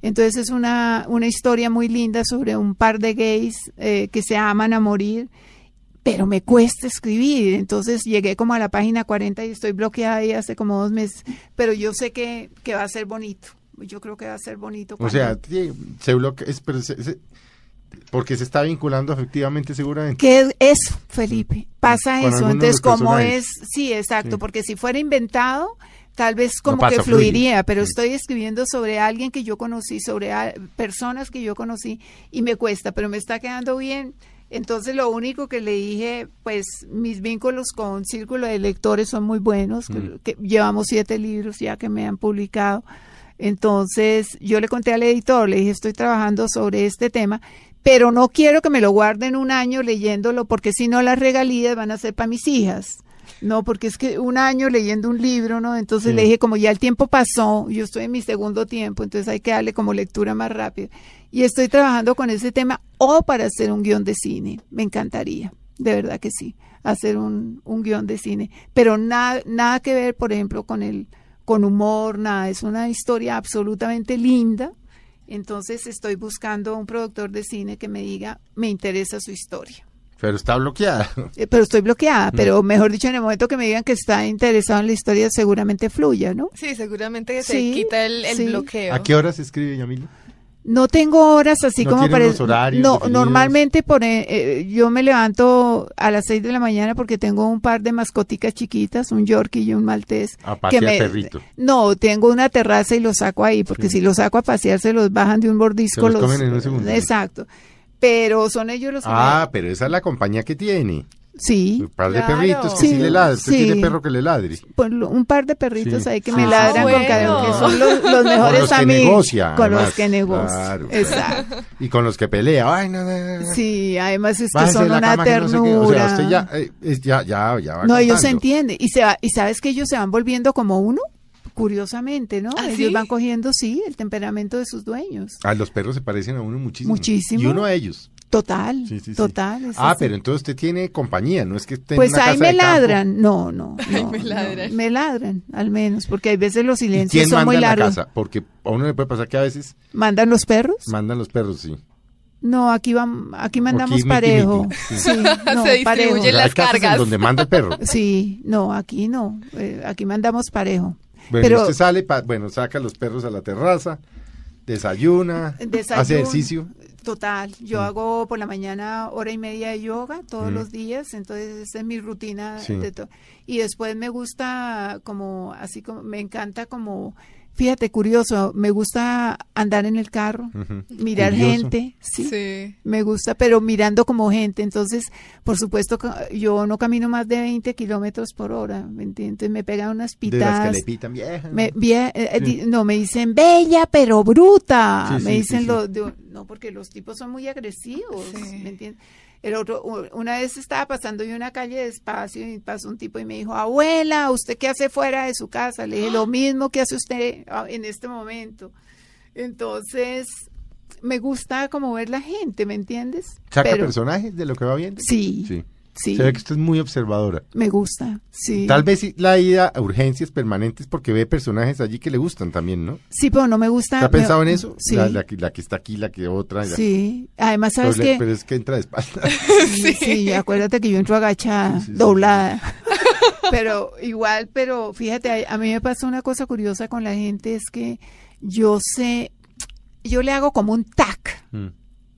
Entonces es una, una historia muy linda sobre un par de gays eh, que se aman a morir, pero me cuesta escribir. Entonces llegué como a la página 40 y estoy bloqueada ahí hace como dos meses, pero yo sé que, que va a ser bonito. Yo creo que va a ser bonito. O sea, se bloquea, es, pero se- se- porque se está vinculando efectivamente seguramente. ¿Qué es eso, Felipe? Pasa Con eso. Entonces, personajes. es, sí, exacto, Sí. porque si fuera inventado, tal vez como pasa, que fluye. fluiría, pero Sí. estoy escribiendo sobre alguien que yo conocí, sobre a- personas que yo conocí y me cuesta, pero me está quedando bien. Entonces, lo único que le dije, pues mis vínculos con Círculo de Lectores son muy buenos, que- Mm. que llevamos siete libros ya que me han publicado. Entonces, yo le conté al editor, le dije, estoy trabajando sobre este tema, pero no quiero que me lo guarden un año leyéndolo, porque si no las regalías van a ser para mis hijas. No, porque es que un año leyendo un libro, ¿no? Entonces Sí. le dije, como ya el tiempo pasó, yo estoy en mi segundo tiempo, entonces hay que darle como lectura más rápida. Y estoy trabajando con ese tema o para hacer un guion de cine. Me encantaría, de verdad que sí, hacer un, un guion de cine. Pero nada, nada que ver, por ejemplo, con el, con humor, nada. Es una historia absolutamente linda. Entonces estoy buscando un productor de cine que me diga, me interesa su historia. Pero está bloqueada. Eh, Pero estoy Mm. bloqueada, pero mejor dicho, en el momento que me digan que está interesado en la historia, seguramente fluya, ¿no? Sí, seguramente que se Sí, quita el, el sí. bloqueo. ¿A qué hora se escribe, Yamil? No tengo horas así ¿No como para... los horarios no, definidos? normalmente por, eh, eh, yo me levanto a las 6 de la mañana porque tengo un par de mascoticas chiquitas, un Yorkie y un maltés. A pasear que me- perrito. No, tengo una terraza y los saco ahí, porque Sí. si los saco a pasear se los bajan de un bordisco. Se los comen en un segundo. Exacto. Pero son ellos los que Ah, pero esa es la compañía que tiene. me- Sí, Un par de Claro. perritos que sí, Sí, le ladran. Usted sí. tiene perro que le ladre. pues, un par de perritos Sí. ahí que Ah, me ladran con bueno. cada que son los, los mejores los que negocia, con además. los que negocia. Claro. Exacto. Y con los que pelea. Ay, no, no, no. Sí, además es que Bájese son una que no sé ternura. O sea, usted ya, eh, es- ya, ya, ya va no, ellos se contando. entienden. Y, se va, y sabes que ellos se van volviendo como uno, curiosamente, ¿no? ¿Ah, ellos sí? van cogiendo, sí, el temperamento de sus dueños. Ah, los perros se parecen a uno muchísimo. Muchísimo. Y uno a ellos. Total, Sí, sí, sí. total. es Ah, así. pero entonces usted tiene compañía, no es que esté en Pues una ahí casa me de campo. ladran. No, no. Ahí no, me no, ladran. me ladran, al menos, porque hay veces los ¿Y silencios quién son manda muy en la largos. casa? Porque a uno le puede pasar que a veces ¿Mandan los perros? mandan los perros, sí. No, aquí van, aquí mandamos miti, parejo. miti, sí. Sí, no, Se parejo. distribuye O sea, las hay casas en cargas. donde manda el perro. Sí, no, aquí no. Eh, aquí mandamos parejo. Bueno, Pero- usted sale, pa- bueno, saca los perros a la terraza, desayuna, Desayuno, hace ejercicio. Total, yo Mm. hago por la mañana hora y media de yoga todos Mm. los días, entonces esa es mi rutina Sí. de to- y después me gusta como así como me encanta como Fíjate, curioso, me gusta andar en el carro, mirar Curioso. gente, sí, Sí. me gusta, pero mirando como gente. Entonces, por supuesto, yo no camino más de 20 kilómetros por hora, ¿me entiendes? Me pegan unas De las que pitadas. le pitan vieja. Me, vie- eh, Sí. di- no, me dicen bella pero bruta. Sí, me sí, dicen sí, sí. lo de- no, porque los tipos son muy agresivos, Sí. ¿me entiendes? El otro, una vez estaba pasando yo una calle despacio y pasó un tipo y me dijo, abuela, ¿usted qué hace fuera de su casa? Le dije, lo mismo que hace usted ah, en este momento. Entonces, me gusta como ver la gente, ¿me entiendes? ¿Saca Pero- personajes de lo que va viendo? Sí, Sí. Sí, Se ve que usted es muy observadora. me gusta, sí. Tal vez sí la ida a urgencias permanentes porque ve personajes allí que le gustan también, ¿no? Sí, pero no me gusta. ¿Te ha pensado en eso? Sí. La, la que, la que está aquí, la que otra. la- Sí, además, pero, ¿sabes le- qué? pero es que entra de espalda. Sí, sí, acuérdate que yo entro agachada, Sí, sí, sí. doblada. Pero igual, pero fíjate, a, a mí me pasa una cosa curiosa con la gente, es que yo sé, yo le hago como un tac. Mm,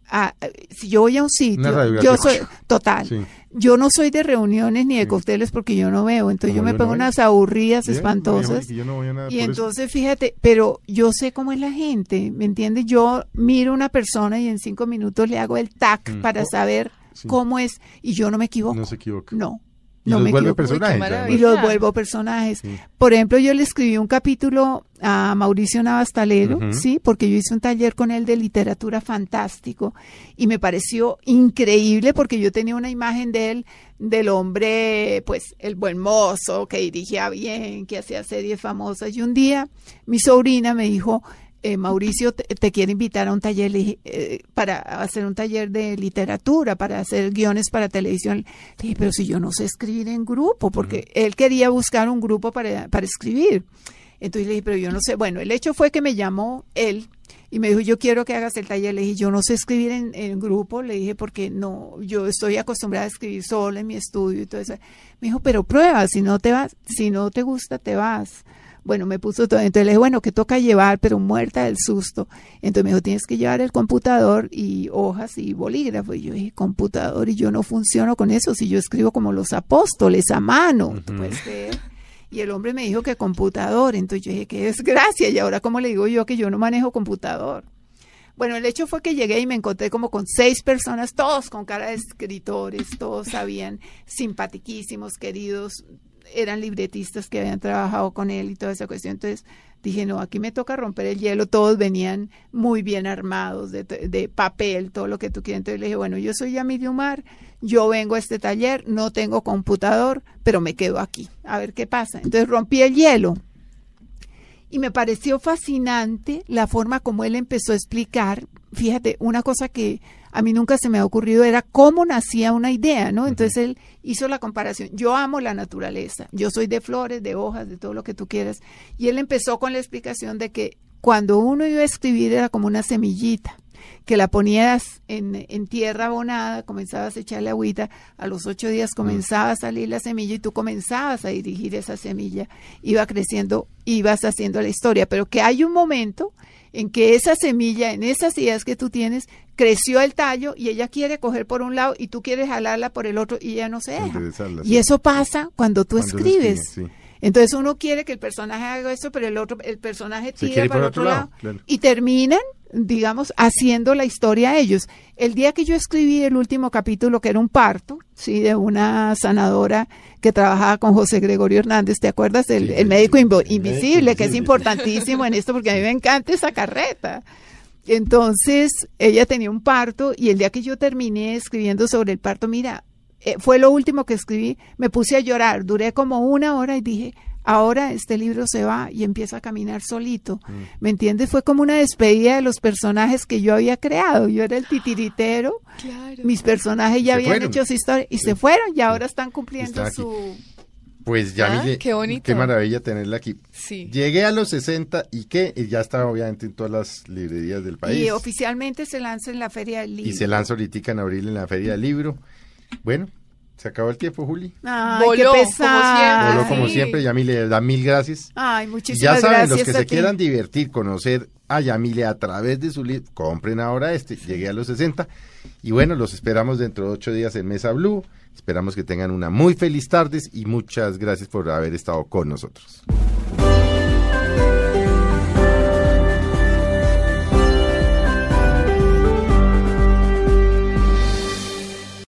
a- si yo voy a un sitio, yo soy total. sí. Yo no soy de reuniones ni de cócteles porque yo no veo, entonces yo me yo pego no veo. unas aburridas Bien, espantosas. mejor que yo no voy a nada Y eso. entonces, fíjate, pero yo sé cómo es la gente, ¿me entiendes? Yo miro a una persona y en cinco minutos le hago el tac Mm. para Oh, saber sí. cómo es y yo no me equivoco. No se equivoca. No, Y no los me vuelve personajes. Y los vuelvo personajes. Sí. Por ejemplo, yo le escribí un capítulo a Mauricio Navastalero, sí, porque yo hice un taller con él de literatura fantástico y me pareció increíble porque yo tenía una imagen de él del hombre, pues, el buen mozo, que dirigía bien, que hacía series famosas. Y un día mi sobrina me dijo, eh, Mauricio te, te quiere invitar a un taller eh, para hacer un taller de literatura, para hacer guiones para televisión. Le dije, pero si yo no sé escribir en grupo, porque él quería buscar un grupo para, para escribir. Entonces le dije, pero yo no sé. Bueno, el hecho fue que me llamó él y me dijo, yo quiero que hagas el taller. Le dije, yo no sé escribir en, en grupo. Le dije, porque no, yo estoy acostumbrada a escribir sola en mi estudio y todo eso. Me dijo, pero prueba, si no te vas, si no te gusta, te vas. Bueno, me puso todo. Entonces le dije, bueno, ¿qué toca llevar? Pero muerta del susto. Entonces me dijo, tienes que llevar el computador y hojas y bolígrafo. Y yo dije, computador, y yo no funciono con eso. Si yo escribo como los apóstoles a mano, ¿tú puedes creer? Y el hombre me dijo que computador. Entonces yo dije, qué desgracia. Y ahora, ¿cómo le digo yo que yo no manejo computador? Bueno, el hecho fue que llegué y me encontré como con seis personas, todos con cara de escritores, todos sabían, simpatiquísimos, queridos, eran libretistas que habían trabajado con él y toda esa cuestión. Entonces dije, no, aquí me toca romper el hielo, todos venían muy bien armados, de, de papel, todo lo que tú quieras. Entonces le dije, bueno, yo soy Yamil yo vengo a este taller, no tengo computador, pero me quedo aquí, a ver qué pasa. Entonces rompí el hielo. Y me pareció fascinante la forma como él empezó a explicar. Fíjate, una cosa que a mí nunca se me ha ocurrido era cómo nacía una idea, ¿no? Entonces él hizo la comparación. Yo amo la naturaleza. Yo soy de flores, de hojas, de todo lo que tú quieras. Y él empezó con la explicación de que cuando uno iba a escribir era como una semillita que la ponías en, en, tierra abonada, comenzabas a echarle agüita, a los ocho días comenzaba a salir la semilla y tú comenzabas a dirigir esa semilla, iba creciendo, ibas haciendo la historia, pero que hay un momento en que esa semilla, en esas ideas que tú tienes, creció el tallo y ella quiere coger por un lado y tú quieres jalarla por el otro y ella no se deja. Y eso pasa cuando tú cuando escribes. Escribe, sí. Entonces uno quiere que el personaje haga eso, pero el otro, el personaje tira para el otro, lado, lado claro. y terminan, digamos, haciendo la historia ellos. El día que yo escribí el último capítulo, que era un parto, sí, de una sanadora que trabajaba con José Gregorio Hernández, ¿te acuerdas? El, sí, el médico invisible, el que es importantísimo en esto, porque a mí me encanta esa carreta. Entonces, ella tenía un parto y el día que yo terminé escribiendo sobre el parto, mira, eh, fue lo último que escribí, me puse a llorar, duré como una hora y dije, ahora este libro se va y empieza a caminar solito. Mm. ¿Me entiendes? Fue como una despedida de los personajes que yo había creado. Yo era el titiritero, claro. mis personajes ya se habían fueron. hecho su historia y sí. se fueron y ahora están cumpliendo su... Pues ya, ah, mire, qué bonito. Qué maravilla tenerla aquí. Sí. Llegué a los 60 y qué, y ya está obviamente en todas las librerías del país. Y oficialmente se lanza en la Feria del Libro. Y se lanza ahorita en abril en la Feria del Libro. Bueno, se acabó el tiempo, Juli. Ay, Voló, qué pesado. Voló como siempre, Yamile, le da mil gracias. Ay, muchísimas ya saben, gracias los que se ti. quieran divertir, conocer a Yamile a través de su libro, compren ahora este, llegué a los 60. Y bueno, los esperamos dentro de ocho días en Mesa Blue. Esperamos que tengan una muy feliz tarde y muchas gracias por haber estado con nosotros.